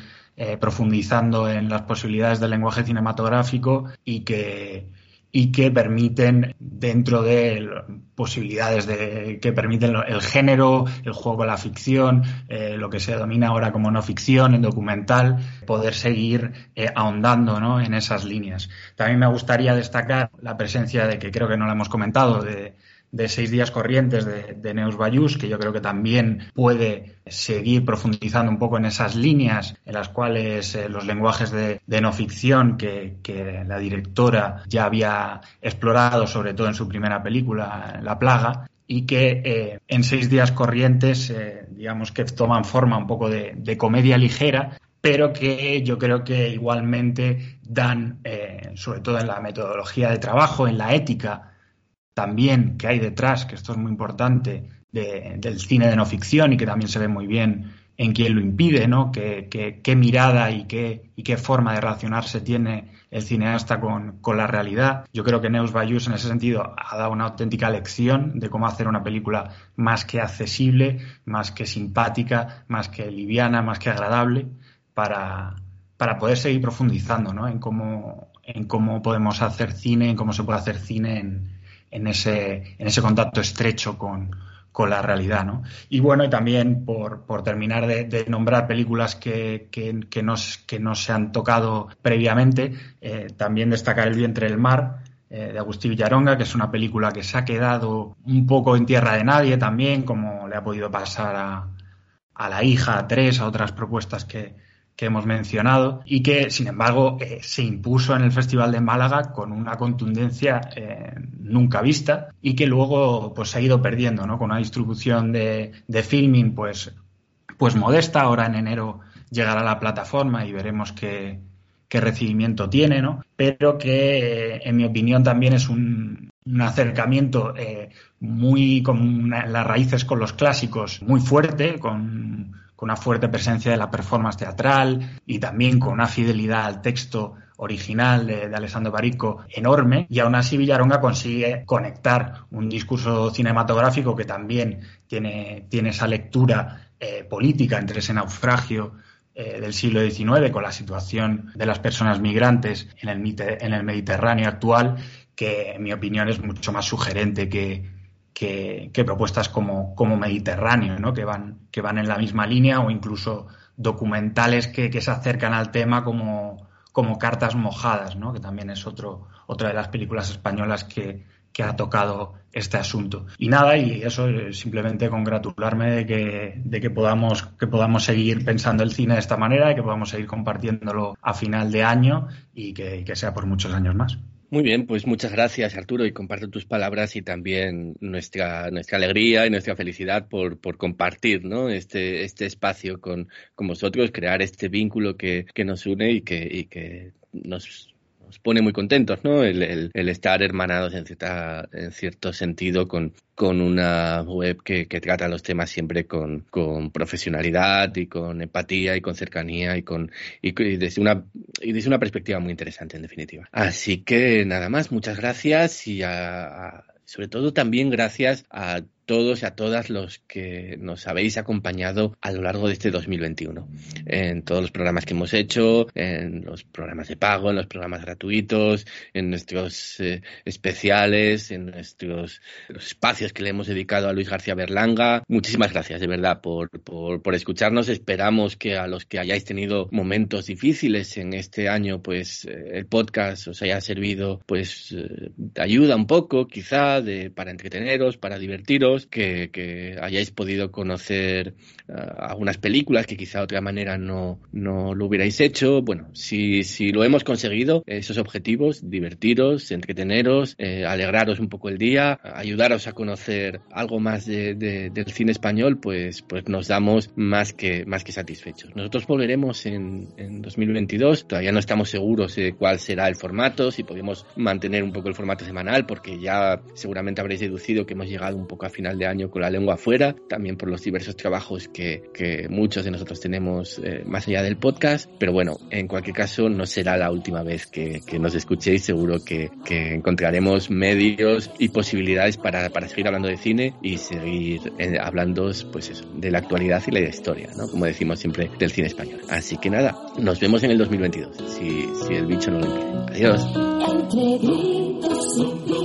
profundizando en las posibilidades del lenguaje cinematográfico y que, y que permiten, dentro de posibilidades de, que permiten el género, el juego la ficción, eh, lo que se domina ahora como no ficción, en documental, poder seguir eh, ahondando ¿no? en esas líneas. También me gustaría destacar la presencia de, que creo que no la hemos comentado, de de seis días corrientes de, Neus Bayús, que yo creo que también puede seguir profundizando un poco en esas líneas en las cuales eh, los lenguajes de, no ficción que, la directora ya había explorado, sobre todo en su primera película, La Plaga, y que eh, en seis días corrientes, eh, digamos que toman forma un poco de, comedia ligera, pero que yo creo que igualmente dan, sobre todo en la metodología de trabajo, en la ética, también que hay detrás, que esto es muy importante, del cine de no ficción y que también se ve muy bien en quién lo impide, ¿no? Qué, mirada y qué, y qué forma de relacionarse tiene el cineasta con, la realidad. Yo creo que Neus Bayus en ese sentido ha dado una auténtica lección de cómo hacer una película más que accesible, más que simpática, más que liviana, más que agradable, para, para poder seguir profundizando ¿no? en, cómo, en cómo podemos hacer cine, en cómo se puede hacer cine en, en ese, en ese contacto estrecho con, con la realidad, ¿no? Y bueno, y también por, por terminar de, nombrar películas que, que, nos, que no se han tocado previamente, eh, también destacar El vientre del mar, eh, de Agustín Villaronga, que es una película que se ha quedado un poco en tierra de nadie también, como le ha podido pasar a, a la hija, a tres, a otras propuestas que, que hemos mencionado y que, sin embargo, eh, se impuso en el Festival de Málaga con una contundencia eh, nunca vista y que luego pues, se ha ido perdiendo, ¿no? Con una distribución de, de filming pues, pues modesta. Ahora en enero llegará a la plataforma y veremos qué, qué recibimiento tiene, ¿no? Pero que, eh, en mi opinión, también es un, un acercamiento muy con las raíces con los clásicos muy fuerte, con con una fuerte presencia de la performance teatral y también con una fidelidad al texto original de, Alessandro Barico enorme. Y aún así Villaronga consigue conectar un discurso cinematográfico que también tiene, tiene esa lectura eh, política entre ese naufragio eh, del siglo XIX con la situación de las personas migrantes en el, en el Mediterráneo actual que en mi opinión es mucho más sugerente que, que, propuestas como, como Mediterráneo, ¿no? que, van, que van en la misma línea o incluso documentales que, se acercan al tema como, como Cartas Mojadas, ¿no? que también es otro, otra de las películas españolas que, que ha tocado este asunto. Y nada, y eso simplemente congratularme de que, de que podamos, que podamos seguir pensando el cine de esta manera y que podamos seguir compartiéndolo a final de año y que sea por muchos años más. Muy bien, pues muchas gracias Arturo y comparto tus palabras y también nuestra, nuestra alegría y nuestra felicidad por, por compartir ¿no? este, este espacio con, con vosotros, crear este vínculo que, que nos une y que, y que nos pone muy contentos, ¿no? El, estar hermanados en, cierta, en cierto sentido con, con una web que, trata los temas siempre con, profesionalidad y con empatía y con cercanía y con y, desde una y desde una perspectiva muy interesante en definitiva. Así que nada más, muchas gracias y sobre todo también gracias a todos y a todas los que nos habéis acompañado a lo largo de este 2021. En todos los programas que hemos hecho, en los programas de pago, en los programas gratuitos, en nuestros eh, especiales, en nuestros espacios que le hemos dedicado a Luis García Berlanga. Muchísimas gracias, de verdad, por, por, por escucharnos. Esperamos que a los que hayáis tenido momentos difíciles en este año, pues eh, el podcast os haya servido pues eh, de ayuda un poco, quizá, de, para entreteneros, para divertiros que, hayáis podido conocer ah, algunas películas que quizá de otra manera no, no lo hubierais hecho. Bueno, si, si lo hemos conseguido, esos objetivos, divertiros, entreteneros, eh, alegraros un poco el día, ayudaros a conocer algo más de, del cine español, pues, pues nos damos más que, más que satisfechos. Nosotros volveremos en, en 2022, todavía no estamos seguros de cuál será el formato, si podemos mantener un poco el formato semanal, porque ya seguramente habréis deducido que hemos llegado un poco a fin de año con la lengua afuera, también por los diversos trabajos que, que muchos de nosotros tenemos eh, más allá del podcast. Pero bueno, en cualquier caso, no será la última vez que, que nos escuchéis. Seguro que, que, encontraremos medios y posibilidades para, para seguir hablando de cine y seguir eh, hablando, pues eso, de la actualidad y la historia, ¿no? Como decimos siempre, del cine español. Así que nada, nos vemos en el 2022, si, si el bicho no lo impide. Adiós. chiquitos y